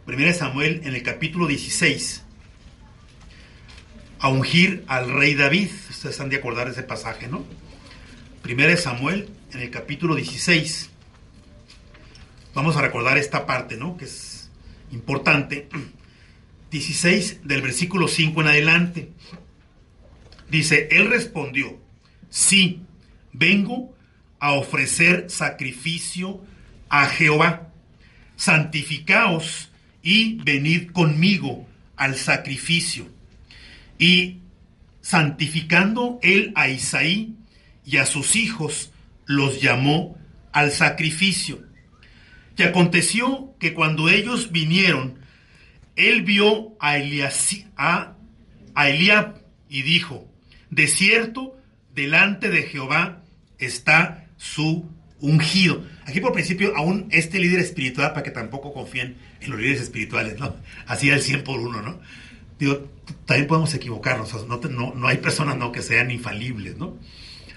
Primera Samuel en el capítulo 16. A ungir al rey David. Ustedes han de acordar ese pasaje, ¿no? Primera Samuel en el capítulo 16. Vamos a recordar esta parte, ¿no? Que es importante. [clears throat] 16 del versículo 5 en adelante. Dice, él respondió, sí, vengo a ofrecer sacrificio a Jehová, santificaos y venid conmigo al sacrificio. Y santificando él a Isaí y a sus hijos, los llamó al sacrificio. Y aconteció que cuando ellos vinieron, él vio a, a, a Eliab y dijo, de cierto, delante de Jehová está su ungido. Aquí por principio, aún este líder espiritual, para que tampoco confíen en los líderes espirituales, ¿no? Así el 100 por uno, ¿no? Digo, también podemos equivocarnos, no, hay personas, ¿no? Que sean infalibles, ¿no?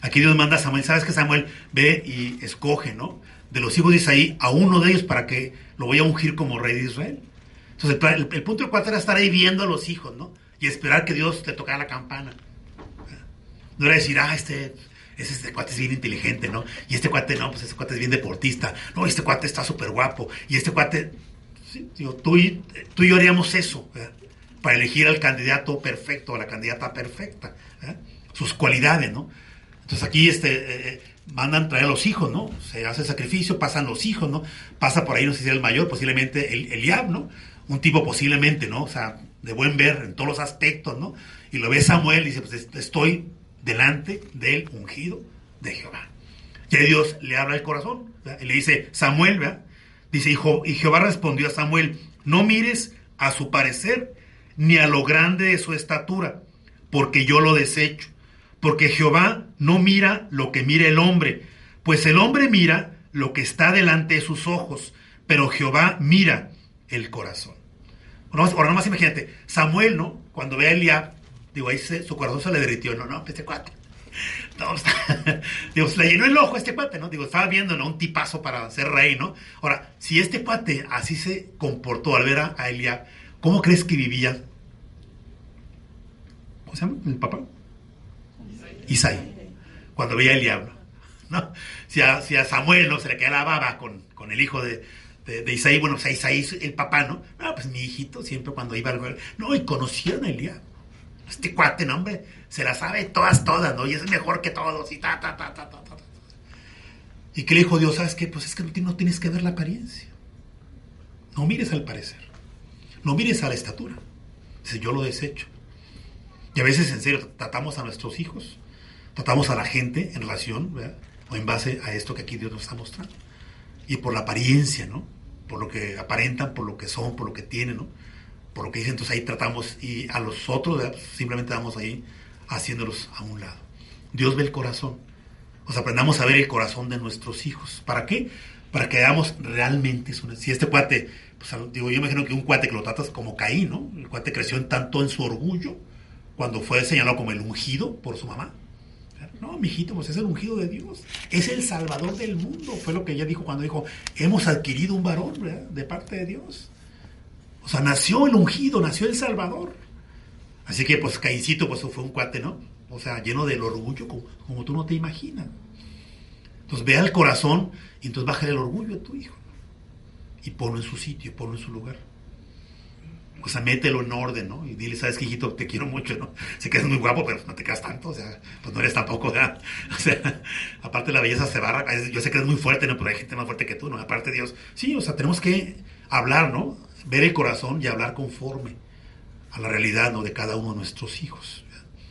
Aquí Dios manda a Samuel, ¿sabes que Samuel ve y escoge, ¿no? De los hijos de Isaí a uno de ellos para que lo vaya a ungir como rey de Israel. Entonces, el, punto de cuatro era estar ahí viendo a los hijos, ¿no? Y esperar que Dios te tocara la campana. No era decir, ah, este este cuate es bien inteligente, ¿no? Y este cuate, no, pues este cuate es bien deportista. No, este cuate está súper guapo. Y este cuate, digo, tú y, tú yo haríamos eso, Para elegir al candidato perfecto, a la candidata perfecta, sus cualidades, ¿no? Entonces aquí este, eh, eh, mandan traer a los hijos, ¿no? Se hace sacrificio, pasan los hijos, ¿no? Pasa por ahí, no sé si el mayor, posiblemente el Eliab, ¿no? Un tipo posiblemente, ¿no? O sea, de buen ver en todos los aspectos, ¿no? Y lo ve Samuel y dice, pues estoy delante del ungido de Jehová. Y Dios le habla el corazón. Y le dice, Samuel, ¿verdad? Dice, y Jehová respondió a Samuel, no mires a su parecer ni a lo grande de su estatura, porque yo lo desecho. Porque Jehová no mira lo que mira el hombre, pues el hombre mira lo que está delante de sus ojos, pero Jehová mira el corazón. Ahora nomás imagínate, Samuel, ¿no? Cuando ve a Eliab, Digo, ahí su corazón se le derritió, no, no, este cuate. [laughs] No, [laughs] digo, se le llenó el ojo a este cuate, ¿no? Digo, estaba viendo, ¿no? Un tipazo para ser rey, ¿no? Ahora, si este cuate así se comportó al ver a Eliab, ¿cómo crees que vivía? ¿Cómo se llama el papá? Isaí. Cuando veía a Eliab, [laughs] ¿no? Si a, si a Samuel, ¿no? Se le quedaba la baba con, con el hijo de, de, Isaí, bueno, o sea, Isaí, el papá, ¿no? No, pues mi hijito siempre cuando iba al... No, y conocían a Eliab. Este cuate, no, hombre, se la sabe todas, todas, ¿no? Y es mejor que todos, y ta, ta, ta, ta, ta, ta. ¿Y qué le dijo Dios? ¿Sabes qué? Pues es que no tienes que ver la apariencia. No mires al parecer. No mires a la estatura. Dice, yo lo desecho. Y a veces, en serio, tratamos a nuestros hijos, tratamos a la gente en relación, ¿verdad? O en base a esto que aquí Dios nos está mostrando. Y por la apariencia, ¿no? Por lo que aparentan, por lo que son, por lo que tienen, ¿no? Por lo que dice, entonces ahí tratamos y a los otros simplemente vamos ahí haciéndolos a un lado. Dios ve el corazón. O sea, aprendamos a ver el corazón de nuestros hijos. ¿Para qué? para que veamos realmente si este cuate, pues digo, yo imagino que un cuate que lo tratas como Caín, ¿no? El cuate creció en tanto en su orgullo cuando fue señalado como el ungido por su mamá. No, mijito, pues es el ungido de Dios. Es el salvador del mundo. Fue lo que ella dijo cuando dijo, hemos adquirido un varón. De parte de Dios. O sea, nació el ungido, nació el salvador. Así que, pues, Caíncito, pues fue un cuate, ¿no? O sea, lleno del orgullo, como, como tú no te imaginas. Entonces, vea el corazón y entonces baja el orgullo a tu hijo. Y ponlo en su sitio, ponlo en su lugar. O sea, mételo en orden, ¿no? Y dile, sabes que hijito, te quiero mucho, ¿no? Sé que eres muy guapo, pero no te quedas tanto, o sea, pues no eres tampoco, ¿verdad? [laughs] O sea, aparte la belleza se barra, yo sé que eres muy fuerte, ¿no? Pero hay gente más fuerte que tú, ¿no? Aparte Dios, sí, o sea, tenemos que hablar, ¿no? Ver el corazón y hablar conforme a la realidad, ¿no? De cada uno de nuestros hijos.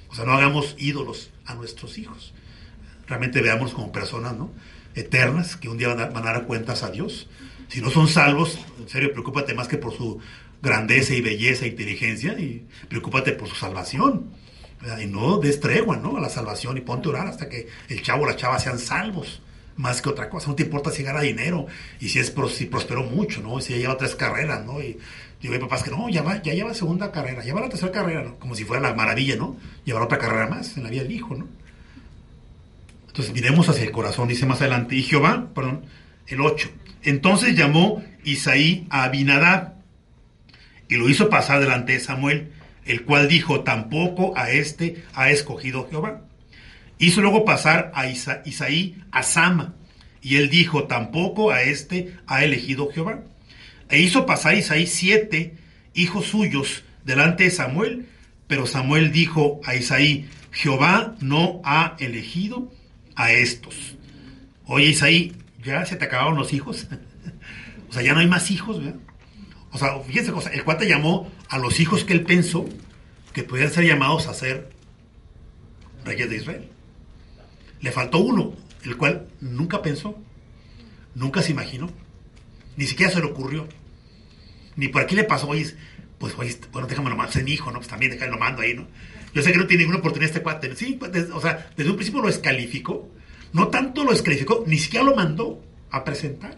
O sea, no hagamos ídolos a nuestros hijos. Realmente veamos como personas, ¿no? Eternas, que un día van a, van a dar cuentas a Dios. Si no son salvos, en serio, preocúpate más que por su grandeza y belleza e inteligencia y preocúpate por su salvación. Y no des tregua ¿no? a la salvación y ponte a orar hasta que el chavo o la chava sean salvos, más que otra cosa. No te importa si gana dinero y si, es, si prosperó mucho, ¿no? si ya lleva tres carreras, ¿no? Y digo, hay papás que no, ya, va, ya lleva segunda carrera, lleva la tercera carrera, como si fuera la maravilla, ¿no? Llevar otra carrera más en la vida del hijo, ¿no? Entonces miremos hacia el corazón, dice más adelante, y Jehová, perdón, el 8. Entonces llamó Isaí a Abinadab y lo hizo pasar delante de Samuel, el cual dijo, tampoco a este ha escogido Jehová. Hizo luego pasar a Isaí a Sama, y él dijo, tampoco a este ha elegido Jehová. E hizo pasar Isaí siete hijos suyos delante de Samuel, pero Samuel dijo a Isaí, Jehová no ha elegido a estos. Oye Isaí, ¿ya se te acabaron los hijos? [laughs] o sea, ya no hay más hijos, ¿verdad? O sea, fíjense el cuate llamó a los hijos que él pensó que podían ser llamados a ser reyes de Israel. Le faltó uno, el cual nunca pensó, nunca se imaginó, ni siquiera se le ocurrió. Ni por aquí le pasó, oye, pues oye, bueno, déjame nomás, es mi hijo, ¿no? Pues también déjame mando ahí, ¿no? Yo sé que no tiene ninguna oportunidad este cuate. Sí, pues, o sea, desde un principio lo descalificó. No tanto lo descalificó, ni siquiera lo mandó a presentar.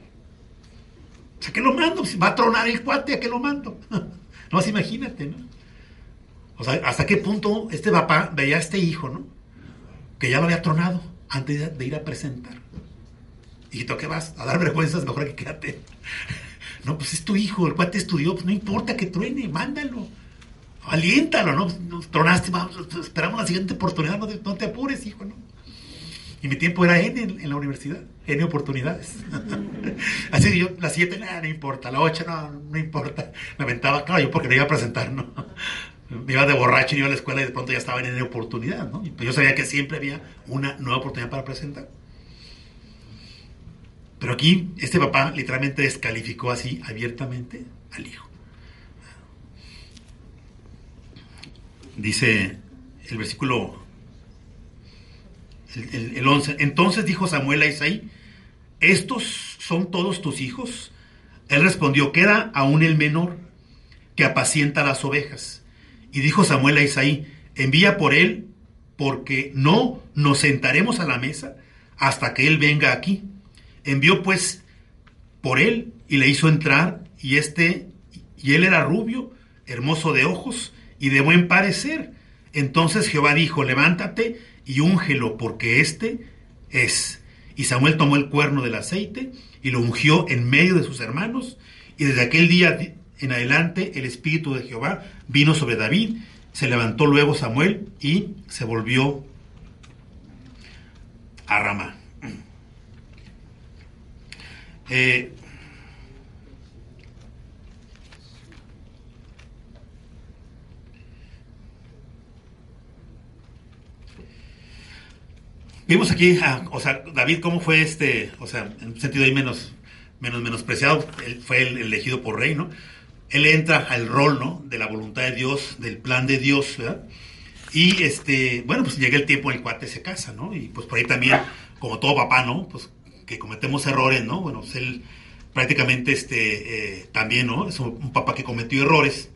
O sea, ¿qué lo mando? Va a tronar el cuate, ¿a qué lo mando? [laughs] no, más imagínate, ¿no? O sea, ¿hasta qué punto este papá veía a este hijo, ¿no? Que ya lo había tronado antes de ir a presentar. Hijito, ¿qué vas? A dar [laughs] vergüenzas, mejor que quédate. [laughs] no, pues es tu hijo, el cuate estudió, pues no importa que truene, mándalo. Aliéntalo, ¿no? Tronaste, vamos, esperamos la siguiente oportunidad, no no te apures, hijo, ¿no? Y mi tiempo era N en, la universidad, N oportunidades. [laughs] Así yo, la 7, nada, no importa, la 8, no, no importa. Me aventaba, claro, yo porque no iba a presentar, ¿no? Iba de borracho y iba a la escuela y de pronto ya estaba en N oportunidad, ¿no? Pues yo sabía que siempre había una nueva oportunidad para presentar. Pero aquí, este papá literalmente descalificó así abiertamente al hijo. Dice el versículo el, 11. Entonces dijo Samuel a Isaí, ¿estos son todos tus hijos? Él respondió, queda aún el menor, que apacienta las ovejas. Y dijo Samuel a Isaí, envía por él, porque no nos sentaremos a la mesa hasta que él venga aquí. Envió pues por él y le hizo entrar, y este, y él era rubio, hermoso de ojos y de buen parecer. Entonces Jehová dijo, levántate y úngelo, porque este es. Y Samuel tomó el cuerno del aceite y lo ungió en medio de sus hermanos, y desde aquel día en adelante el Espíritu de Jehová vino sobre David, se levantó luego Samuel y se volvió a Ramá. [clears throat] Eh, Vimos aquí, o sea, David, cómo fue este, o sea, en un sentido ahí menos, menos menospreciado, fue el elegido por rey, ¿no? Él entra al rol, ¿no? De la voluntad de Dios, del plan de Dios, ¿verdad? Y este, bueno, pues llega el tiempo en el cuate se casa, ¿no? Y pues por ahí también, como todo papá, ¿no? Pues que cometemos errores, ¿no? Bueno, pues él prácticamente este, eh, también, ¿no? Es un papá que cometió errores.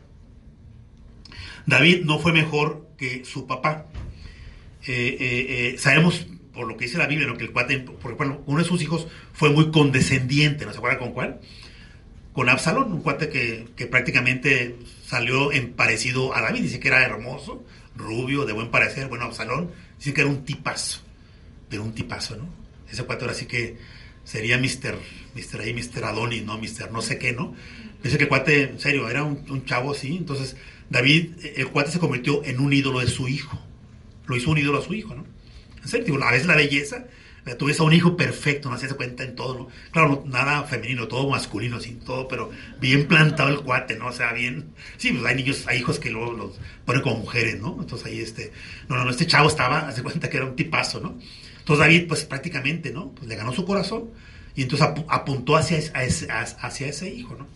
David no fue mejor que su papá. Eh, eh, sabemos por lo que dice la Biblia, ¿no? que el cuate, porque bueno, uno de sus hijos fue muy condescendiente, ¿no se acuerdan con cuál? Con Absalón, un cuate que, que prácticamente salió en parecido a David, dice que era hermoso, rubio, de buen parecer, bueno, Absalón, dice que era un tipazo, pero un tipazo, ¿no? Ese cuate ahora sí que sería Mr. Mr. ahí, Mr. Adonis, ¿no? Mr. no sé qué, ¿no? Dice que el cuate, en serio, era un, un chavo así, entonces David, el cuate se convirtió en un ídolo de su hijo, lo hizo un ídolo a su hijo, ¿no? En serio, a veces la belleza, tú ves a un hijo perfecto, no se cuenta en todo, ¿no? Claro, nada femenino, todo masculino, sin todo, pero bien plantado el cuate, ¿no? O sea, bien. Sí, pues hay niños, hay hijos que luego los ponen como mujeres, ¿no? Entonces ahí este. No, no, este chavo estaba, hace cuenta que era un tipazo, ¿no? Entonces David, pues prácticamente, ¿no? Pues le ganó su corazón y entonces apuntó hacia, ese, hacia ese hijo, ¿no?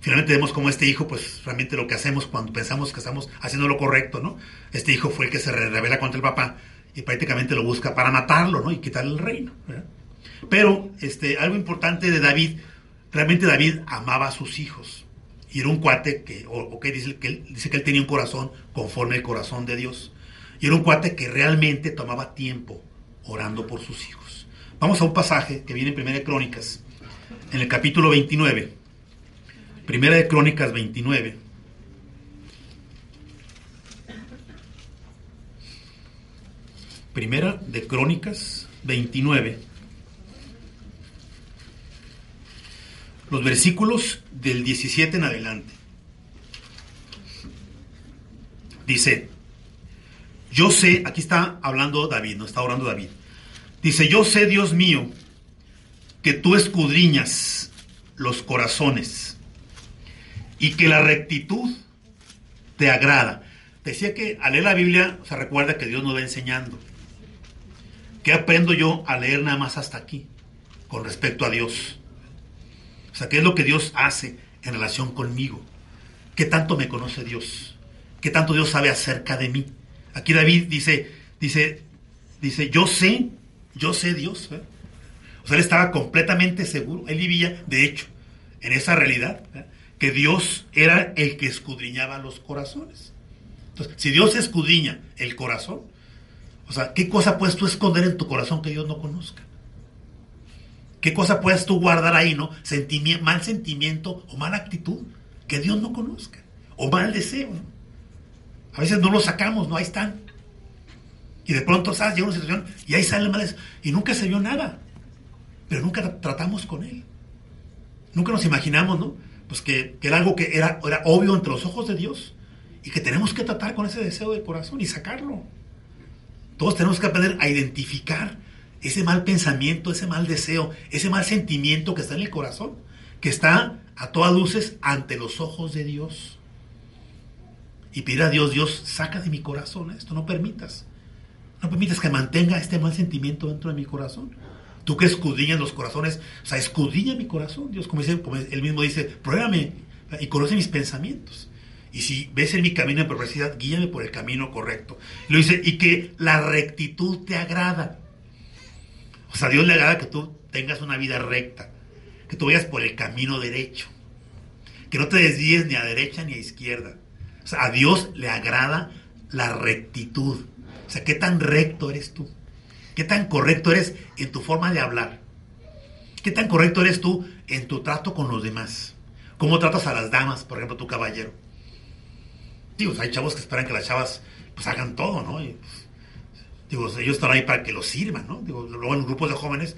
Finalmente vemos como este hijo, pues realmente lo que hacemos cuando pensamos que estamos haciendo lo correcto, ¿no? Este hijo fue el que se revela contra el papá y prácticamente lo busca para matarlo, ¿no? Y quitarle el reino. Pero este, algo importante de David, realmente David amaba a sus hijos. Y era un cuate que, o, que dice, que dice que él tenía un corazón conforme al corazón de Dios. Y era un cuate que realmente tomaba tiempo orando por sus hijos. Vamos a un pasaje que viene en Primera de Crónicas, en el capítulo 29. Primera de Crónicas 29. Primera de Crónicas 29. Los versículos del 17 en adelante. Dice, yo sé, aquí está hablando David, no está orando David. Dice, yo sé, Dios mío, que tú escudriñas los corazones y que la rectitud te agrada. Decía que al leer la Biblia se recuerda que Dios nos va enseñando. ¿Qué aprendo yo a leer nada más hasta aquí con respecto a Dios? O sea, ¿qué es lo que Dios hace en relación conmigo? ¿Qué tanto me conoce Dios? ¿Qué tanto Dios sabe acerca de mí? Aquí David dice, dice, dice, yo sé, yo sé Dios. ¿eh? O sea, él estaba completamente seguro, él vivía, de hecho, en esa realidad, ¿eh? que Dios era el que escudriñaba los corazones. Entonces, si Dios escudriña el corazón, o sea, ¿qué cosa puedes tú esconder en tu corazón que Dios no conozca? ¿Qué cosa puedes tú guardar ahí, no? mal sentimiento o mala actitud que Dios no conozca. O mal deseo, ¿no? A veces no lo sacamos, ¿no? Ahí están. Y de pronto, ¿sabes? Llega una situación y ahí sale mal y nunca se vio nada. Pero nunca tratamos con él. Nunca nos imaginamos, ¿no? Pues que, era algo que era, era obvio entre los ojos de Dios y que tenemos que tratar con ese deseo del corazón y sacarlo. Todos tenemos que aprender a identificar ese mal pensamiento, ese mal deseo, ese mal sentimiento que está en el corazón, que está a todas luces ante los ojos de Dios. Y pedir a Dios, Dios, saca de mi corazón esto, no permitas. No permitas que mantenga este mal sentimiento dentro de mi corazón. Tú que escudriñas los corazones, o sea, escudriña mi corazón, Dios, como, dice, como él mismo dice, pruébame y conoce mis pensamientos. Y si ves en mi camino de perversidad, guíame por el camino correcto. Lo dice, y que la rectitud te agrada. O sea, a Dios le agrada que tú tengas una vida recta, que tú vayas por el camino derecho, que no te desvíes ni a derecha ni a izquierda. O sea, a Dios le agrada la rectitud. O sea, ¿qué tan recto eres tú? ¿Qué tan correcto eres en tu forma de hablar? ¿Qué tan correcto eres tú en tu trato con los demás? ¿Cómo tratas a las damas, por ejemplo, tu caballero? Digo, hay chavos que esperan que las chavas pues hagan todo, ¿no? Y, digo, ellos están ahí para que los sirvan, ¿no? Digo, luego en grupos de jóvenes,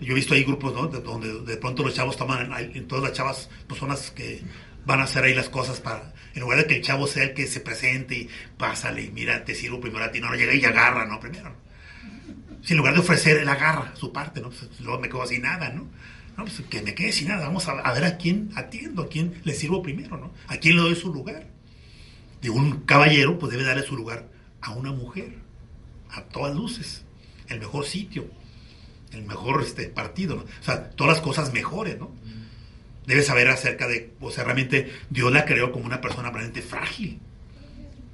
yo he visto ahí grupos, ¿no? donde de pronto los chavos toman, en todas las chavas, pues son las que van a hacer ahí las cosas para, en lugar de que el chavo sea el que se presente y pásale, mira, te sirvo primero a ti, no, no llega y agarra, ¿no? Primero. Si en lugar de ofrecer, él agarra su parte, ¿no? Pues, luego me quedo sin nada, ¿no? No, pues que me quede sin nada, vamos a ver a quién atiendo, a quién le sirvo primero, ¿no? A quién le doy su lugar de un caballero, pues debe darle su lugar a una mujer, a todas luces, el mejor sitio, el mejor este, partido, ¿no? o sea, todas las cosas mejores, ¿no? Debe saber acerca de, o sea, realmente Dios la creó como una persona realmente frágil,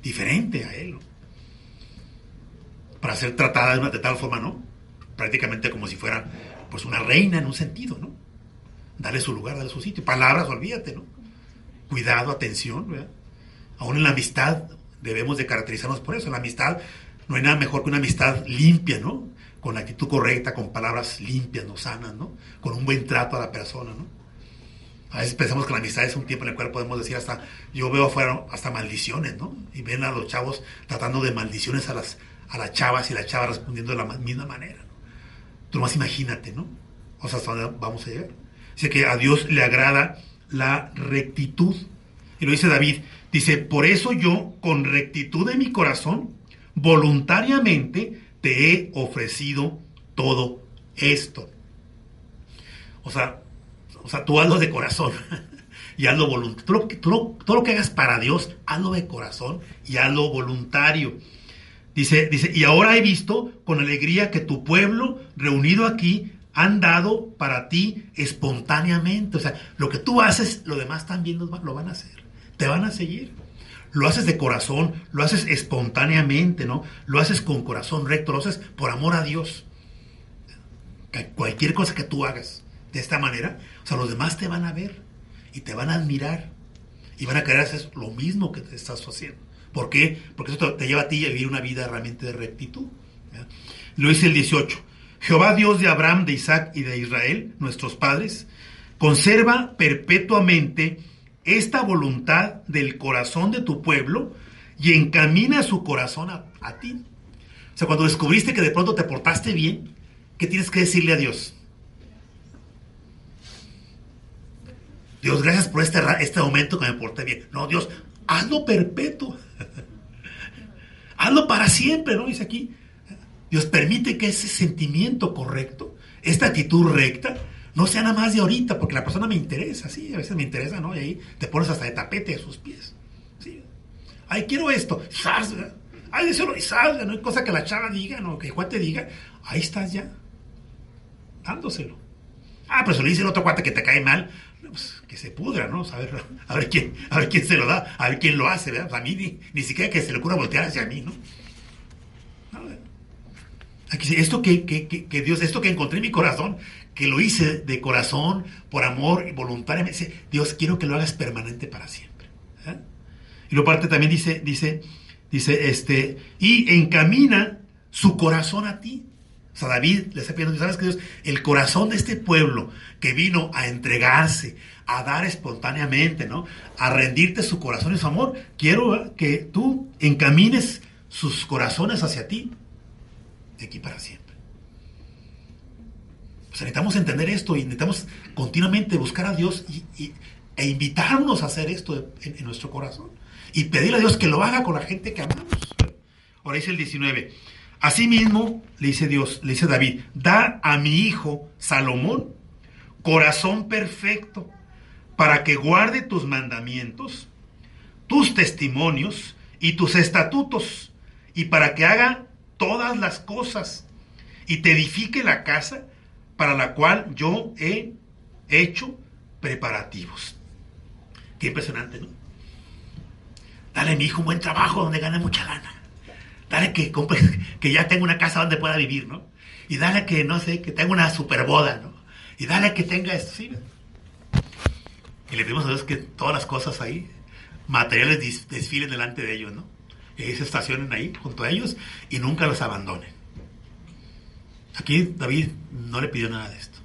diferente a él, Para ser tratada de, una, de tal forma, ¿no? Prácticamente como si fuera, pues, una reina en un sentido, ¿no? Darle su lugar, darle su sitio. Palabras, olvídate, ¿no? Cuidado, atención, ¿verdad? Aún en la amistad debemos de caracterizarnos por eso. En la amistad no hay nada mejor que una amistad limpia, ¿no? con la actitud correcta, con palabras limpias, no sanas, ¿no? Con un buen trato a la persona, ¿no? A veces pensamos que la amistad es un tiempo en el cual podemos decir hasta, yo veo afuera hasta maldiciones, ¿no? Y ven a los chavos tratando de maldiciones a las, a las chavas y la chava respondiendo de la misma manera. ¿no? Tú más imagínate, ¿no? O sea, ¿hasta dónde vamos a llegar? Dice que a Dios le agrada la rectitud. Y lo dice David, dice, por eso yo, con rectitud de mi corazón, voluntariamente te he ofrecido todo esto. O sea, o sea tú hazlo de corazón [laughs] y hazlo voluntario. Todo, todo, lo que hagas para Dios, hazlo de corazón y hazlo voluntario. Dice, dice, y ahora he visto con alegría que tu pueblo reunido aquí han dado para ti espontáneamente. O sea, lo que tú haces, lo demás también lo van a hacer. Te van a seguir. Lo haces de corazón, lo haces espontáneamente, ¿no? Lo haces con corazón recto, lo haces por amor a Dios. Cualquier cosa que tú hagas de esta manera, o sea, los demás te van a ver y te van a admirar y van a querer hacer lo mismo que te estás haciendo. ¿Por qué? Porque eso te lleva a ti a vivir una vida realmente de rectitud. Lo dice el 18. Jehová Dios de Abraham, de Isaac y de Israel, nuestros padres, conserva perpetuamente esta voluntad del corazón de tu pueblo y encamina su corazón a, ti. O sea, cuando descubriste que de pronto te portaste bien, ¿qué tienes que decirle a Dios? Dios, gracias por este, este momento que me porté bien. No, Dios, hazlo perpetuo. [laughs] hazlo para siempre, ¿no? Dice aquí. Dios permite que ese sentimiento correcto, esta actitud recta, no sea nada más de ahorita, porque la persona me interesa, sí, a veces me interesa, ¿no? Y ahí te pones hasta de tapete a sus pies. ¿sí? Ay, quiero esto. Ay, eso y salga, no hay cosa que la chava diga, no, que el cuate diga. Ahí estás ya, dándoselo. Ah, pero se lo dice el otro cuate que te cae mal, pues, que se pudra, ¿no? A ver, a ver, quién, a ver quién se lo da, a ver quién lo hace, ¿verdad? Pues a mí ni, ni siquiera que se le ocurra voltear hacia mí, ¿no? Esto que, que, que, Dios, esto que encontré en mi corazón, que lo hice de corazón, por amor voluntariamente. Dios, quiero que lo hagas permanente para siempre. Y lo parte también dice, dice, dice, este, y encamina su corazón a ti. O sea, David le está pidiendo, ¿sabes que Dios? El corazón de este pueblo que vino a entregarse, a dar espontáneamente, ¿no? A rendirte su corazón y su amor, quiero que tú encamines sus corazones hacia ti, de aquí para siempre necesitamos entender esto y necesitamos continuamente buscar a Dios y, e invitarnos a hacer esto en, nuestro corazón. Y pedirle a Dios que lo haga con la gente que amamos. Ahora dice el 19. Asimismo, le dice Dios, le dice David, da a mi hijo Salomón corazón perfecto para que guarde tus mandamientos, tus testimonios y tus estatutos, y para que haga todas las cosas y te edifique la casa para la cual yo he hecho preparativos. Qué impresionante, ¿no? Dale mi hijo un buen trabajo donde gane mucha lana. Dale que, [laughs] que ya tenga una casa donde pueda vivir, ¿no? Y dale que, no sé, que tenga una super boda, ¿no? Y dale que tenga esto, ¿sí? Y le pedimos a Dios que todas las cosas ahí, materiales desfilen delante de ellos, ¿no? Y se estacionen ahí junto a ellos y nunca los abandonen. Aquí David no le pidió nada de esto.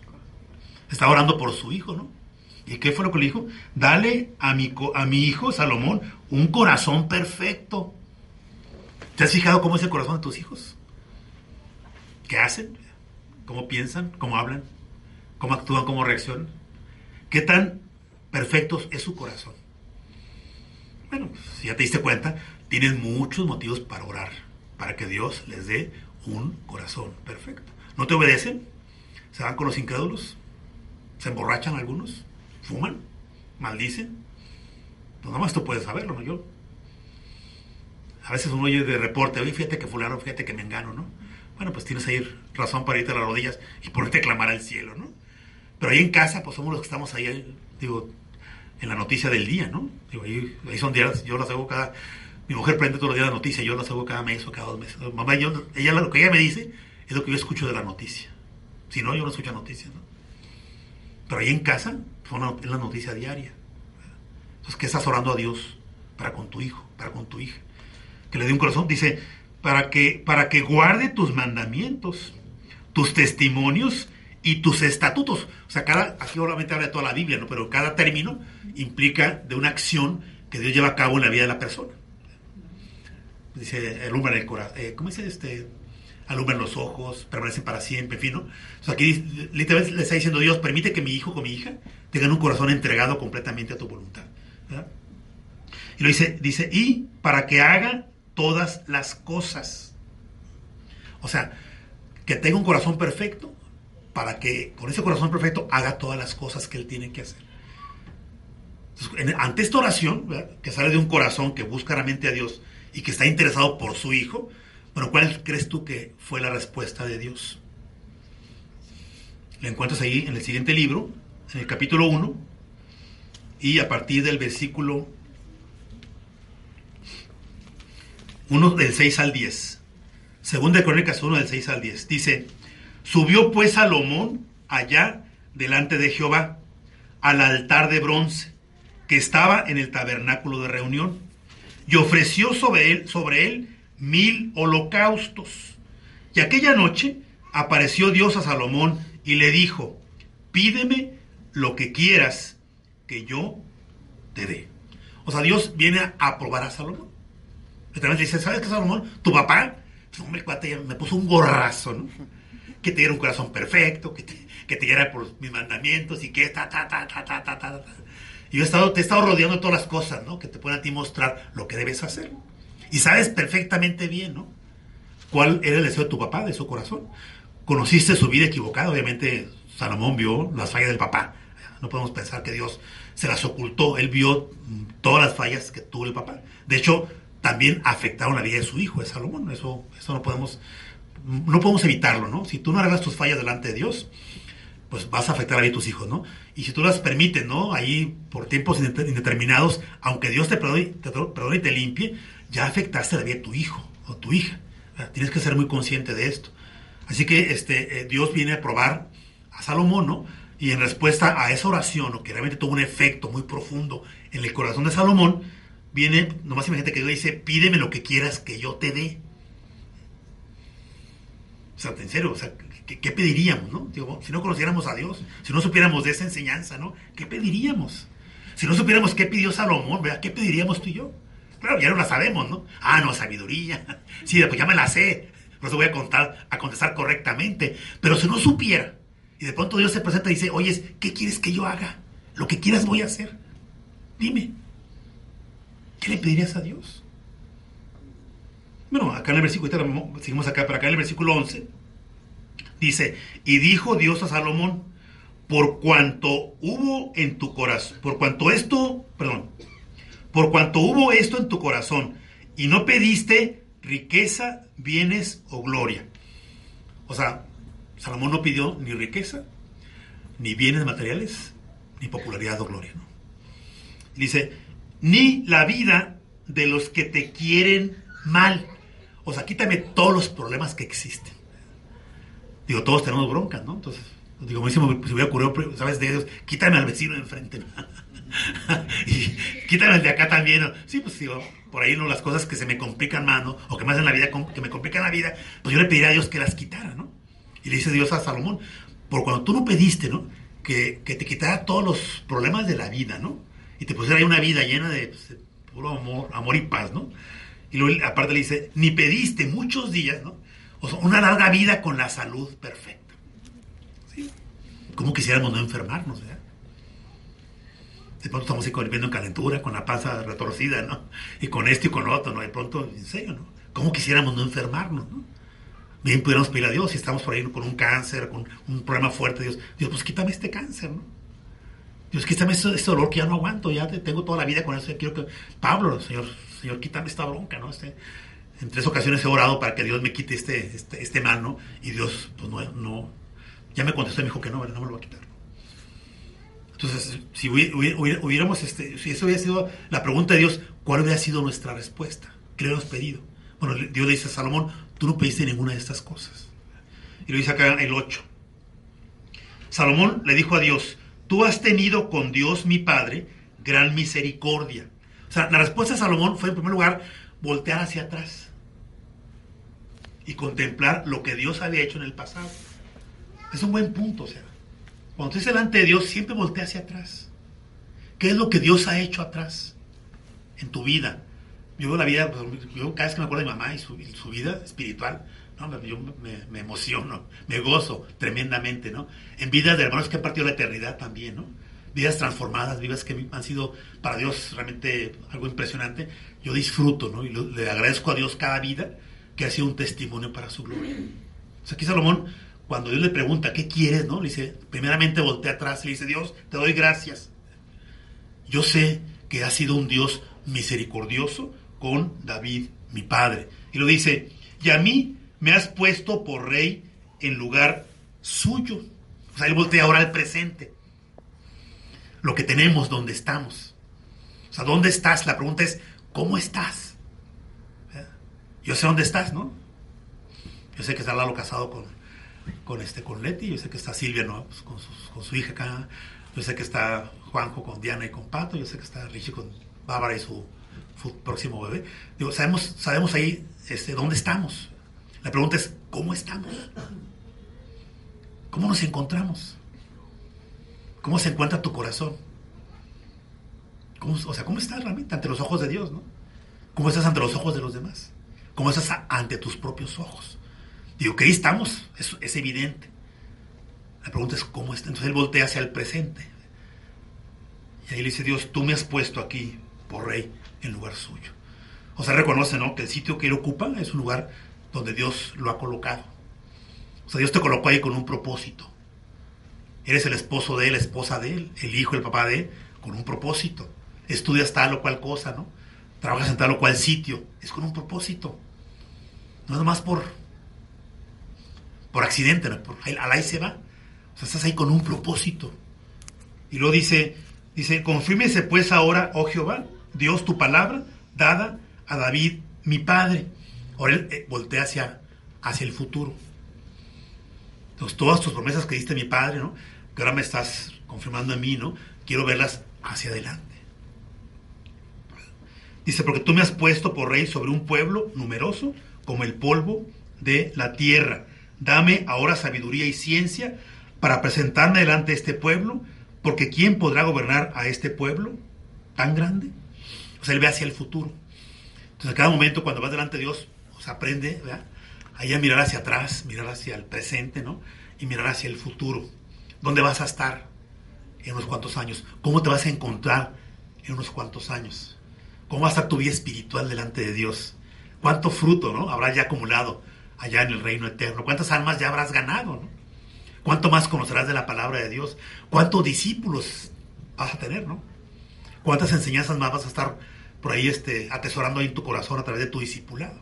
Estaba orando por su hijo, ¿no? ¿Y qué fue lo que le dijo? Dale a mi, a mi hijo Salomón un corazón perfecto. ¿Te has fijado cómo es el corazón de tus hijos? ¿Qué hacen? ¿Cómo piensan? ¿Cómo hablan? ¿Cómo actúan? ¿Cómo reaccionan? ¿Qué tan perfectos es su corazón? Bueno, si ya te diste cuenta, tienes muchos motivos para orar, para que Dios les dé un corazón perfecto. ¿No te obedecen? ¿Se van con los incrédulos? ¿Se emborrachan algunos? ¿Fuman? ¿Maldicen? Pues nada más tú puedes saberlo, ¿no? Yo. A veces uno oye de reporte, oye, fíjate que fulano, fíjate que me engano, ¿no? Bueno, pues tienes ahí razón para irte a las rodillas y ponerte a clamar al cielo, ¿no? Pero ahí en casa, pues somos los que estamos ahí, digo, en la noticia del día, ¿no? Digo, ahí, ahí son días, yo las hago cada... Mi mujer prende todos los días la noticia, yo las hago cada mes o cada dos meses. Mamá, yo, ella lo que ella me dice, es lo que yo escucho de la noticia. Si no, yo no escucho noticias. ¿no? Pero ahí en casa es la noticia diaria. Entonces, ¿qué estás orando a Dios para con tu hijo, para con tu hija? Que le dé un corazón. Dice, para que, para que guarde tus mandamientos, tus testimonios y tus estatutos. O sea, cada, aquí obviamente habla de toda la Biblia, ¿no? Pero cada término implica de una acción que Dios lleva a cabo en la vida de la persona. Dice, alumbran el corazón, eh, ¿cómo dice este? Alumbran los ojos, permanecen para siempre, en fin, ¿no? O sea, aquí literalmente le está diciendo Dios, permite que mi hijo con mi hija tengan un corazón entregado completamente a tu voluntad. Y lo dice, dice, y para que haga todas las cosas. O sea, que tenga un corazón perfecto, para que con ese corazón perfecto haga todas las cosas que él tiene que hacer. ante esta oración, que sale de un corazón que busca realmente a Dios y que está interesado por su hijo, bueno, ¿cuál crees tú que fue la respuesta de Dios? La encuentras ahí en el siguiente libro, en el capítulo 1, y a partir del versículo 1 del 6 al 10. Segunda de Crónicas 1 del 6 al 10. Dice, Subió pues Salomón allá delante de Jehová, al altar de bronce, que estaba en el tabernáculo de reunión, y ofreció sobre él, sobre él mil holocaustos. Y aquella noche apareció Dios a Salomón y le dijo, pídeme lo que quieras que yo te dé. O sea, Dios viene a aprobar a Salomón. Le dice, ¿sabes qué, Salomón? Tu papá, hombre, cuate, me puso un gorrazo, ¿no? que te diera un corazón perfecto, que te, que te diera por mis mandamientos y que ta, ta, ta, ta, ta, ta, ta, Y yo he estado, te he estado rodeando de todas las cosas, ¿no? Que te pueden a ti mostrar lo que debes hacer. Y sabes perfectamente bien, ¿no? ¿Cuál era el deseo de tu papá, de su corazón? Conociste su vida equivocada, obviamente Salomón vio las fallas del papá. No podemos pensar que Dios se las ocultó. Él vio todas las fallas que tuvo el papá. De hecho, también afectaron la vida de su hijo, de Salomón. Eso, eso no podemos no podemos evitarlo, ¿no? Si tú no arreglas tus fallas delante de Dios, pues vas a afectar a tus hijos, ¿no? Y si tú las permites, ¿no? Ahí por tiempos indeterminados, aunque Dios te perdone, te y te limpie, ya afectaste la vida de tu hijo o tu hija. Tienes que ser muy consciente de esto. Así que este, eh, Dios viene a probar a Salomón, ¿no? Y en respuesta a esa oración, que realmente tuvo un efecto muy profundo en el corazón de Salomón, viene, nomás imagínate que Dios dice, pídeme lo que quieras que yo te dé. O sea, en serio, o sea, ¿qué, pediríamos, no? si no conociéramos a Dios, si no supiéramos de esa enseñanza, ¿no? ¿Qué pediríamos? Si no supiéramos qué pidió Salomón, ¿verdad? ¿Qué pediríamos tú y yo? Claro, ya no la sabemos, ¿no? Ah, no, sabiduría. [laughs] Sí, pues ya me la sé. No se voy a contar, a contestar correctamente. Pero si no supiera, y de pronto Dios se presenta y dice, oye, ¿qué quieres que yo haga? Lo que quieras voy a hacer. Dime. ¿Qué le pedirías a Dios? Bueno, acá en el versículo, seguimos acá, pero acá en el versículo 11, dice, y dijo Dios a Salomón, por cuanto hubo en tu corazón, por cuanto esto, perdón, por cuanto hubo esto en tu corazón, y no pediste riqueza, bienes o gloria. O sea, Salomón no pidió ni riqueza, ni bienes materiales, ni popularidad o gloria. Dice, ni la vida de los que te quieren mal. O sea, quítame todos los problemas que existen. Digo, todos tenemos broncas, ¿no? Entonces, digo, si me hubiera ocurrido, ¿sabes? De ellos, quítame al vecino de enfrente. [laughs] y quítame al de acá también. Sí, pues digo, por ahí no las cosas que se me complican más, ¿no? O que me hacen la vida, que me complican la vida, pues yo le pediría a Dios que las quitara, ¿no? Y le dice Dios a Salomón, por cuando tú no pediste, ¿no? Que, te quitara todos los problemas de la vida, ¿no? Y te pusiera ahí una vida llena de, pues, de puro amor, amor y paz, ¿no? Y luego aparte le dice, ni pediste muchos días, ¿no? O una larga vida con la salud perfecta. ¿Sí? ¿Cómo quisiéramos no enfermarnos, ¿verdad? De pronto estamos ahí viviendo en calentura, con la panza retorcida, ¿no? Y con esto y con lo otro, ¿no? De pronto, en serio, ¿no? ¿Cómo quisiéramos no enfermarnos, ¿no? Bien pudiéramos pedir a Dios si estamos por ahí con un cáncer, con un problema fuerte, Dios, Dios, pues quítame este cáncer, ¿no? Dios, quítame ese, dolor que ya no aguanto, ya tengo toda la vida con eso, quiero que... Pablo, Señor, Señor, quítame esta bronca, ¿no? Este, en tres ocasiones he orado para que Dios me quite este, este, este. Y Dios, pues no, no, ya me contestó y me dijo que no, no me lo va a quitar. Entonces, si hubiéramos, este, si eso hubiera sido la pregunta de Dios, ¿cuál hubiera sido nuestra respuesta? ¿Qué le hemos pedido? Bueno, Dios le dice a Salomón, tú no pediste ninguna de estas cosas. Y lo dice acá el 8. Salomón le dijo a Dios, tú has tenido con Dios mi Padre gran misericordia o sea, la respuesta de Salomón fue en primer lugar voltear hacia atrás y contemplar lo que Dios había hecho en el pasado. Es un buen punto, o sea. Cuando estés delante de Dios, siempre voltea hacia atrás. ¿Qué es lo que Dios ha hecho atrás en tu vida? Yo veo la vida, pues, yo cada vez que me acuerdo de mi mamá y su, vida espiritual, ¿no? yo me, emociono, me gozo tremendamente, ¿no? En vidas de hermanos que han partido la eternidad también, ¿no? Vidas transformadas, vidas que han sido para Dios realmente algo impresionante. Yo disfruto, ¿no? Y le agradezco a Dios cada vida que ha sido un testimonio para su gloria. O sea, aquí Salomón, cuando Dios le pregunta, ¿qué quieres? ¿no? Le dice, primeramente voltea atrás y le dice, Dios, te doy gracias. Yo sé que has sido un Dios misericordioso con David, mi padre. Y lo dice, y a mí me has puesto por rey en lugar suyo. O sea, él voltea ahora al presente. Lo que tenemos, donde estamos. O sea, ¿dónde estás? La pregunta es, ¿cómo estás? Yo sé dónde estás, ¿no? Yo sé que está Lalo casado con, con, este, con Leti, yo sé que está Silvia ¿no? Pues con, su, hija acá, yo sé que está Juanjo con Diana y con Pato, yo sé que está Richie con Bárbara y su, próximo bebé. Digo, sabemos, sabemos ahí este, dónde estamos. La pregunta es, ¿cómo estamos? ¿Cómo nos encontramos? ¿Cómo se encuentra tu corazón? o sea, ¿cómo estás realmente ante los ojos de Dios, no? ¿Cómo estás ante los ojos de los demás? ¿Cómo estás ante tus propios ojos? Digo, que ahí estamos, es, evidente. La pregunta es cómo está. Entonces él voltea hacia el presente. Y ahí le dice Dios, tú me has puesto aquí por rey en lugar suyo. O sea, reconoce, ¿no? Que el sitio que él ocupa es un lugar donde Dios lo ha colocado. O sea, Dios te colocó ahí con un propósito. Eres el esposo de él, la esposa de él, el hijo, el papá de él, con un propósito. Estudias tal o cual cosa, ¿no? Trabajas en tal o cual sitio. Es con un propósito. Es más por, por accidente, por, ahí se va. O sea, estás ahí con un propósito. Y luego dice, dice, confírmese pues ahora, oh Jehová, Dios tu palabra, dada a David, mi padre. Ahora él eh, voltea hacia, hacia el futuro. Entonces, todas tus promesas que diste mi padre, ¿no? Que ahora me estás confirmando a mí, ¿no? Quiero verlas hacia adelante. Dice, porque tú me has puesto por rey sobre un pueblo numeroso como el polvo de la tierra. Dame ahora sabiduría y ciencia para presentarme delante de este pueblo, porque ¿quién podrá gobernar a este pueblo tan grande? O sea, él ve hacia el futuro. Entonces, a cada momento cuando vas delante de Dios, o sea, aprende ahí a mirar hacia atrás, mirar hacia el presente, ¿no? Y mirar hacia el futuro. ¿Dónde vas a estar en unos cuantos años? ¿Cómo te vas a encontrar en unos cuantos años? ¿Cómo va a estar tu vida espiritual delante de Dios? Cuánto fruto ¿no? habrás ya acumulado allá en el reino eterno, cuántas almas ya habrás ganado, ¿no? cuánto más conocerás de la palabra de Dios, cuántos discípulos vas a tener, ¿no? cuántas enseñanzas más vas a estar por ahí este, atesorando ahí en tu corazón a través de tu discipulado.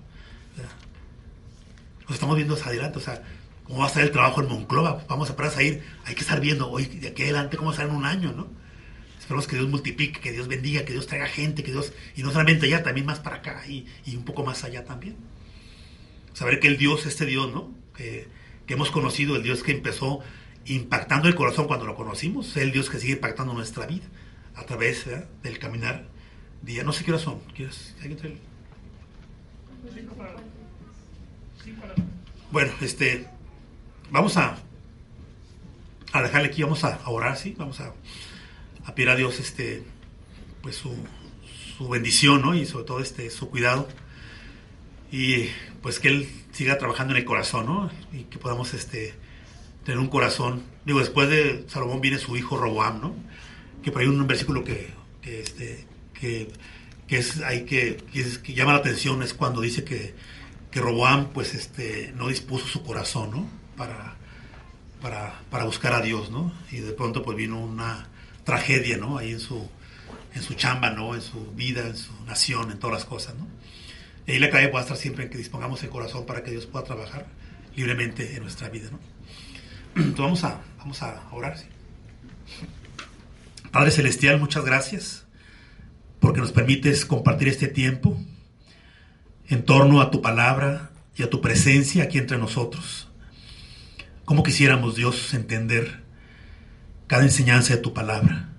Nos estamos viendo hacia adelante, o sea, cómo va a estar el trabajo en Monclova, vamos a ir, hay que estar viendo hoy de aquí adelante cómo a estar en un año, ¿no? Esperamos que Dios multiplique, que Dios bendiga, que Dios traiga gente, que Dios, y no solamente allá, también más para acá y, un poco más allá también. Saber que el Dios, este Dios, ¿no? Que, hemos conocido, el Dios que empezó impactando el corazón cuando lo conocimos, es el Dios que sigue impactando nuestra vida a través del caminar día. No sé qué hora son. ¿Quieres? Bueno, este, vamos a, a dejarle aquí, vamos a orar, sí, vamos a a pedir a Dios este, pues su, bendición, ¿no? Y sobre todo este, su cuidado. Y pues que Él siga trabajando en el corazón, ¿no? Y que podamos este, tener un corazón. Digo, después de Salomón viene su hijo Roboam, ¿no? Que por ahí un versículo que, que, este, que, es ahí que, que, llama la atención es cuando dice que, que Roboam pues este, no dispuso su corazón, ¿no? Para, para, para buscar a Dios, ¿no? Y de pronto pues vino una tragedia, ¿no? Ahí en su, en su chamba, ¿no? En su vida, en su nación, en todas las cosas, ¿no? Y ahí la clave puede estar siempre en que dispongamos el corazón para que Dios pueda trabajar libremente en nuestra vida, ¿no? [clears throat] Entonces vamos a, vamos a orar, ¿sí? Padre Celestial, muchas gracias porque nos permites compartir este tiempo en torno a tu palabra y a tu presencia aquí entre nosotros. Como quisiéramos, Dios, entender cada enseñanza de tu palabra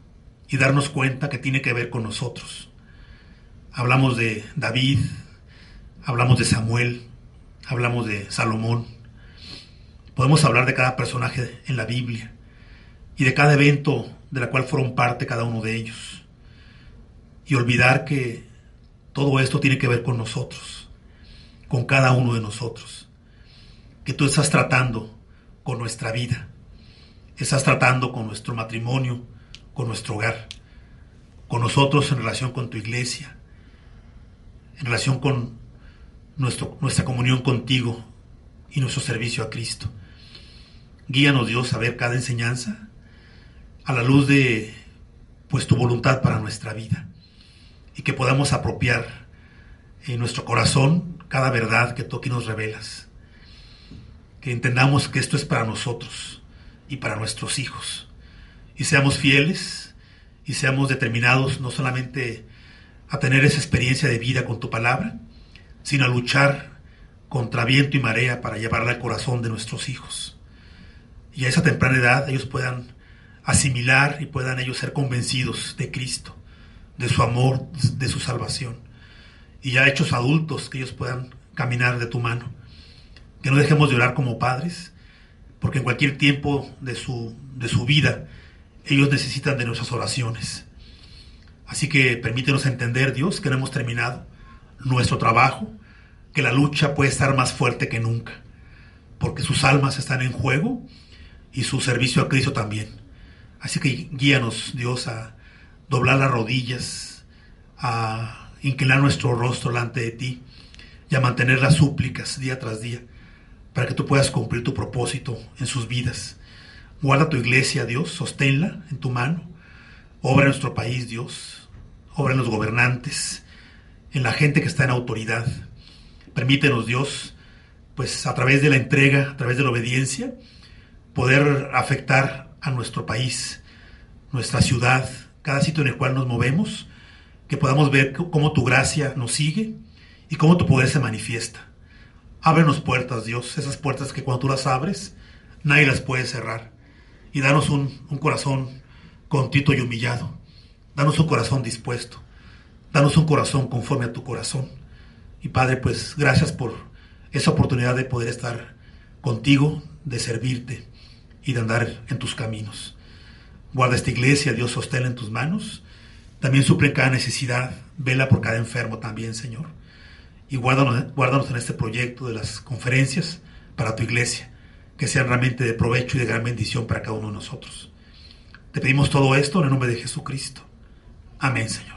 y darnos cuenta que tiene que ver con nosotros. Hablamos de David, hablamos de Samuel, hablamos de Salomón, Podemos hablar de cada personaje en la Biblia y de cada evento de la cual fueron parte cada uno de ellos. Y olvidar que todo esto tiene que ver con nosotros, con cada uno de nosotros. Que tú estás tratando con nuestra vida, estás tratando con nuestro matrimonio, con nuestro hogar, con nosotros en relación con tu iglesia, en relación con nuestro, nuestra comunión contigo y nuestro servicio a Cristo. Guíanos Dios a ver cada enseñanza a la luz de pues tu voluntad para nuestra vida y que podamos apropiar en nuestro corazón cada verdad que tú aquí nos revelas. Que entendamos que esto es para nosotros y para nuestros hijos. Y seamos fieles y seamos determinados no solamente a tener esa experiencia de vida con tu palabra, sino a luchar contra viento y marea para llevarla al corazón de nuestros hijos. Y a esa temprana edad ellos puedan asimilar y puedan ellos ser convencidos de Cristo, de su amor, de su salvación. Y ya hechos adultos, que ellos puedan caminar de tu mano. Que no dejemos de orar como padres, porque en cualquier tiempo de su, de su vida ellos necesitan de nuestras oraciones. Así que permítenos entender, Dios, que no hemos terminado nuestro trabajo, que la lucha puede estar más fuerte que nunca, porque sus almas están en juego y su servicio a Cristo también. Así que guíanos, Dios, a doblar las rodillas, a inclinar nuestro rostro delante de ti y a mantener las súplicas día tras día para que tú puedas cumplir tu propósito en sus vidas. Guarda tu iglesia, Dios, sosténla en tu mano. Obra en nuestro país, Dios. Obra en los gobernantes, en la gente que está en autoridad. Permítenos, Dios, pues a través de la entrega, a través de la obediencia, poder afectar a nuestro país, nuestra ciudad, cada sitio en el cual nos movemos, que podamos ver cómo tu gracia nos sigue y cómo tu poder se manifiesta. Ábrenos puertas, Dios, esas puertas que cuando tú las abres, nadie las puede cerrar. Y danos un, corazón contito y humillado. Danos un corazón dispuesto. Danos un corazón conforme a tu corazón. Y Padre, pues gracias por esa oportunidad de poder estar contigo, de servirte y de andar en tus caminos. Guarda esta iglesia, Dios, sosténla en tus manos. También suple cada necesidad. Vela por cada enfermo también, Señor. Y guárdanos, guárdanos en este proyecto de las conferencias para tu iglesia, que sean realmente de provecho y de gran bendición para cada uno de nosotros. Te pedimos todo esto en el nombre de Jesucristo. Amén, Señor.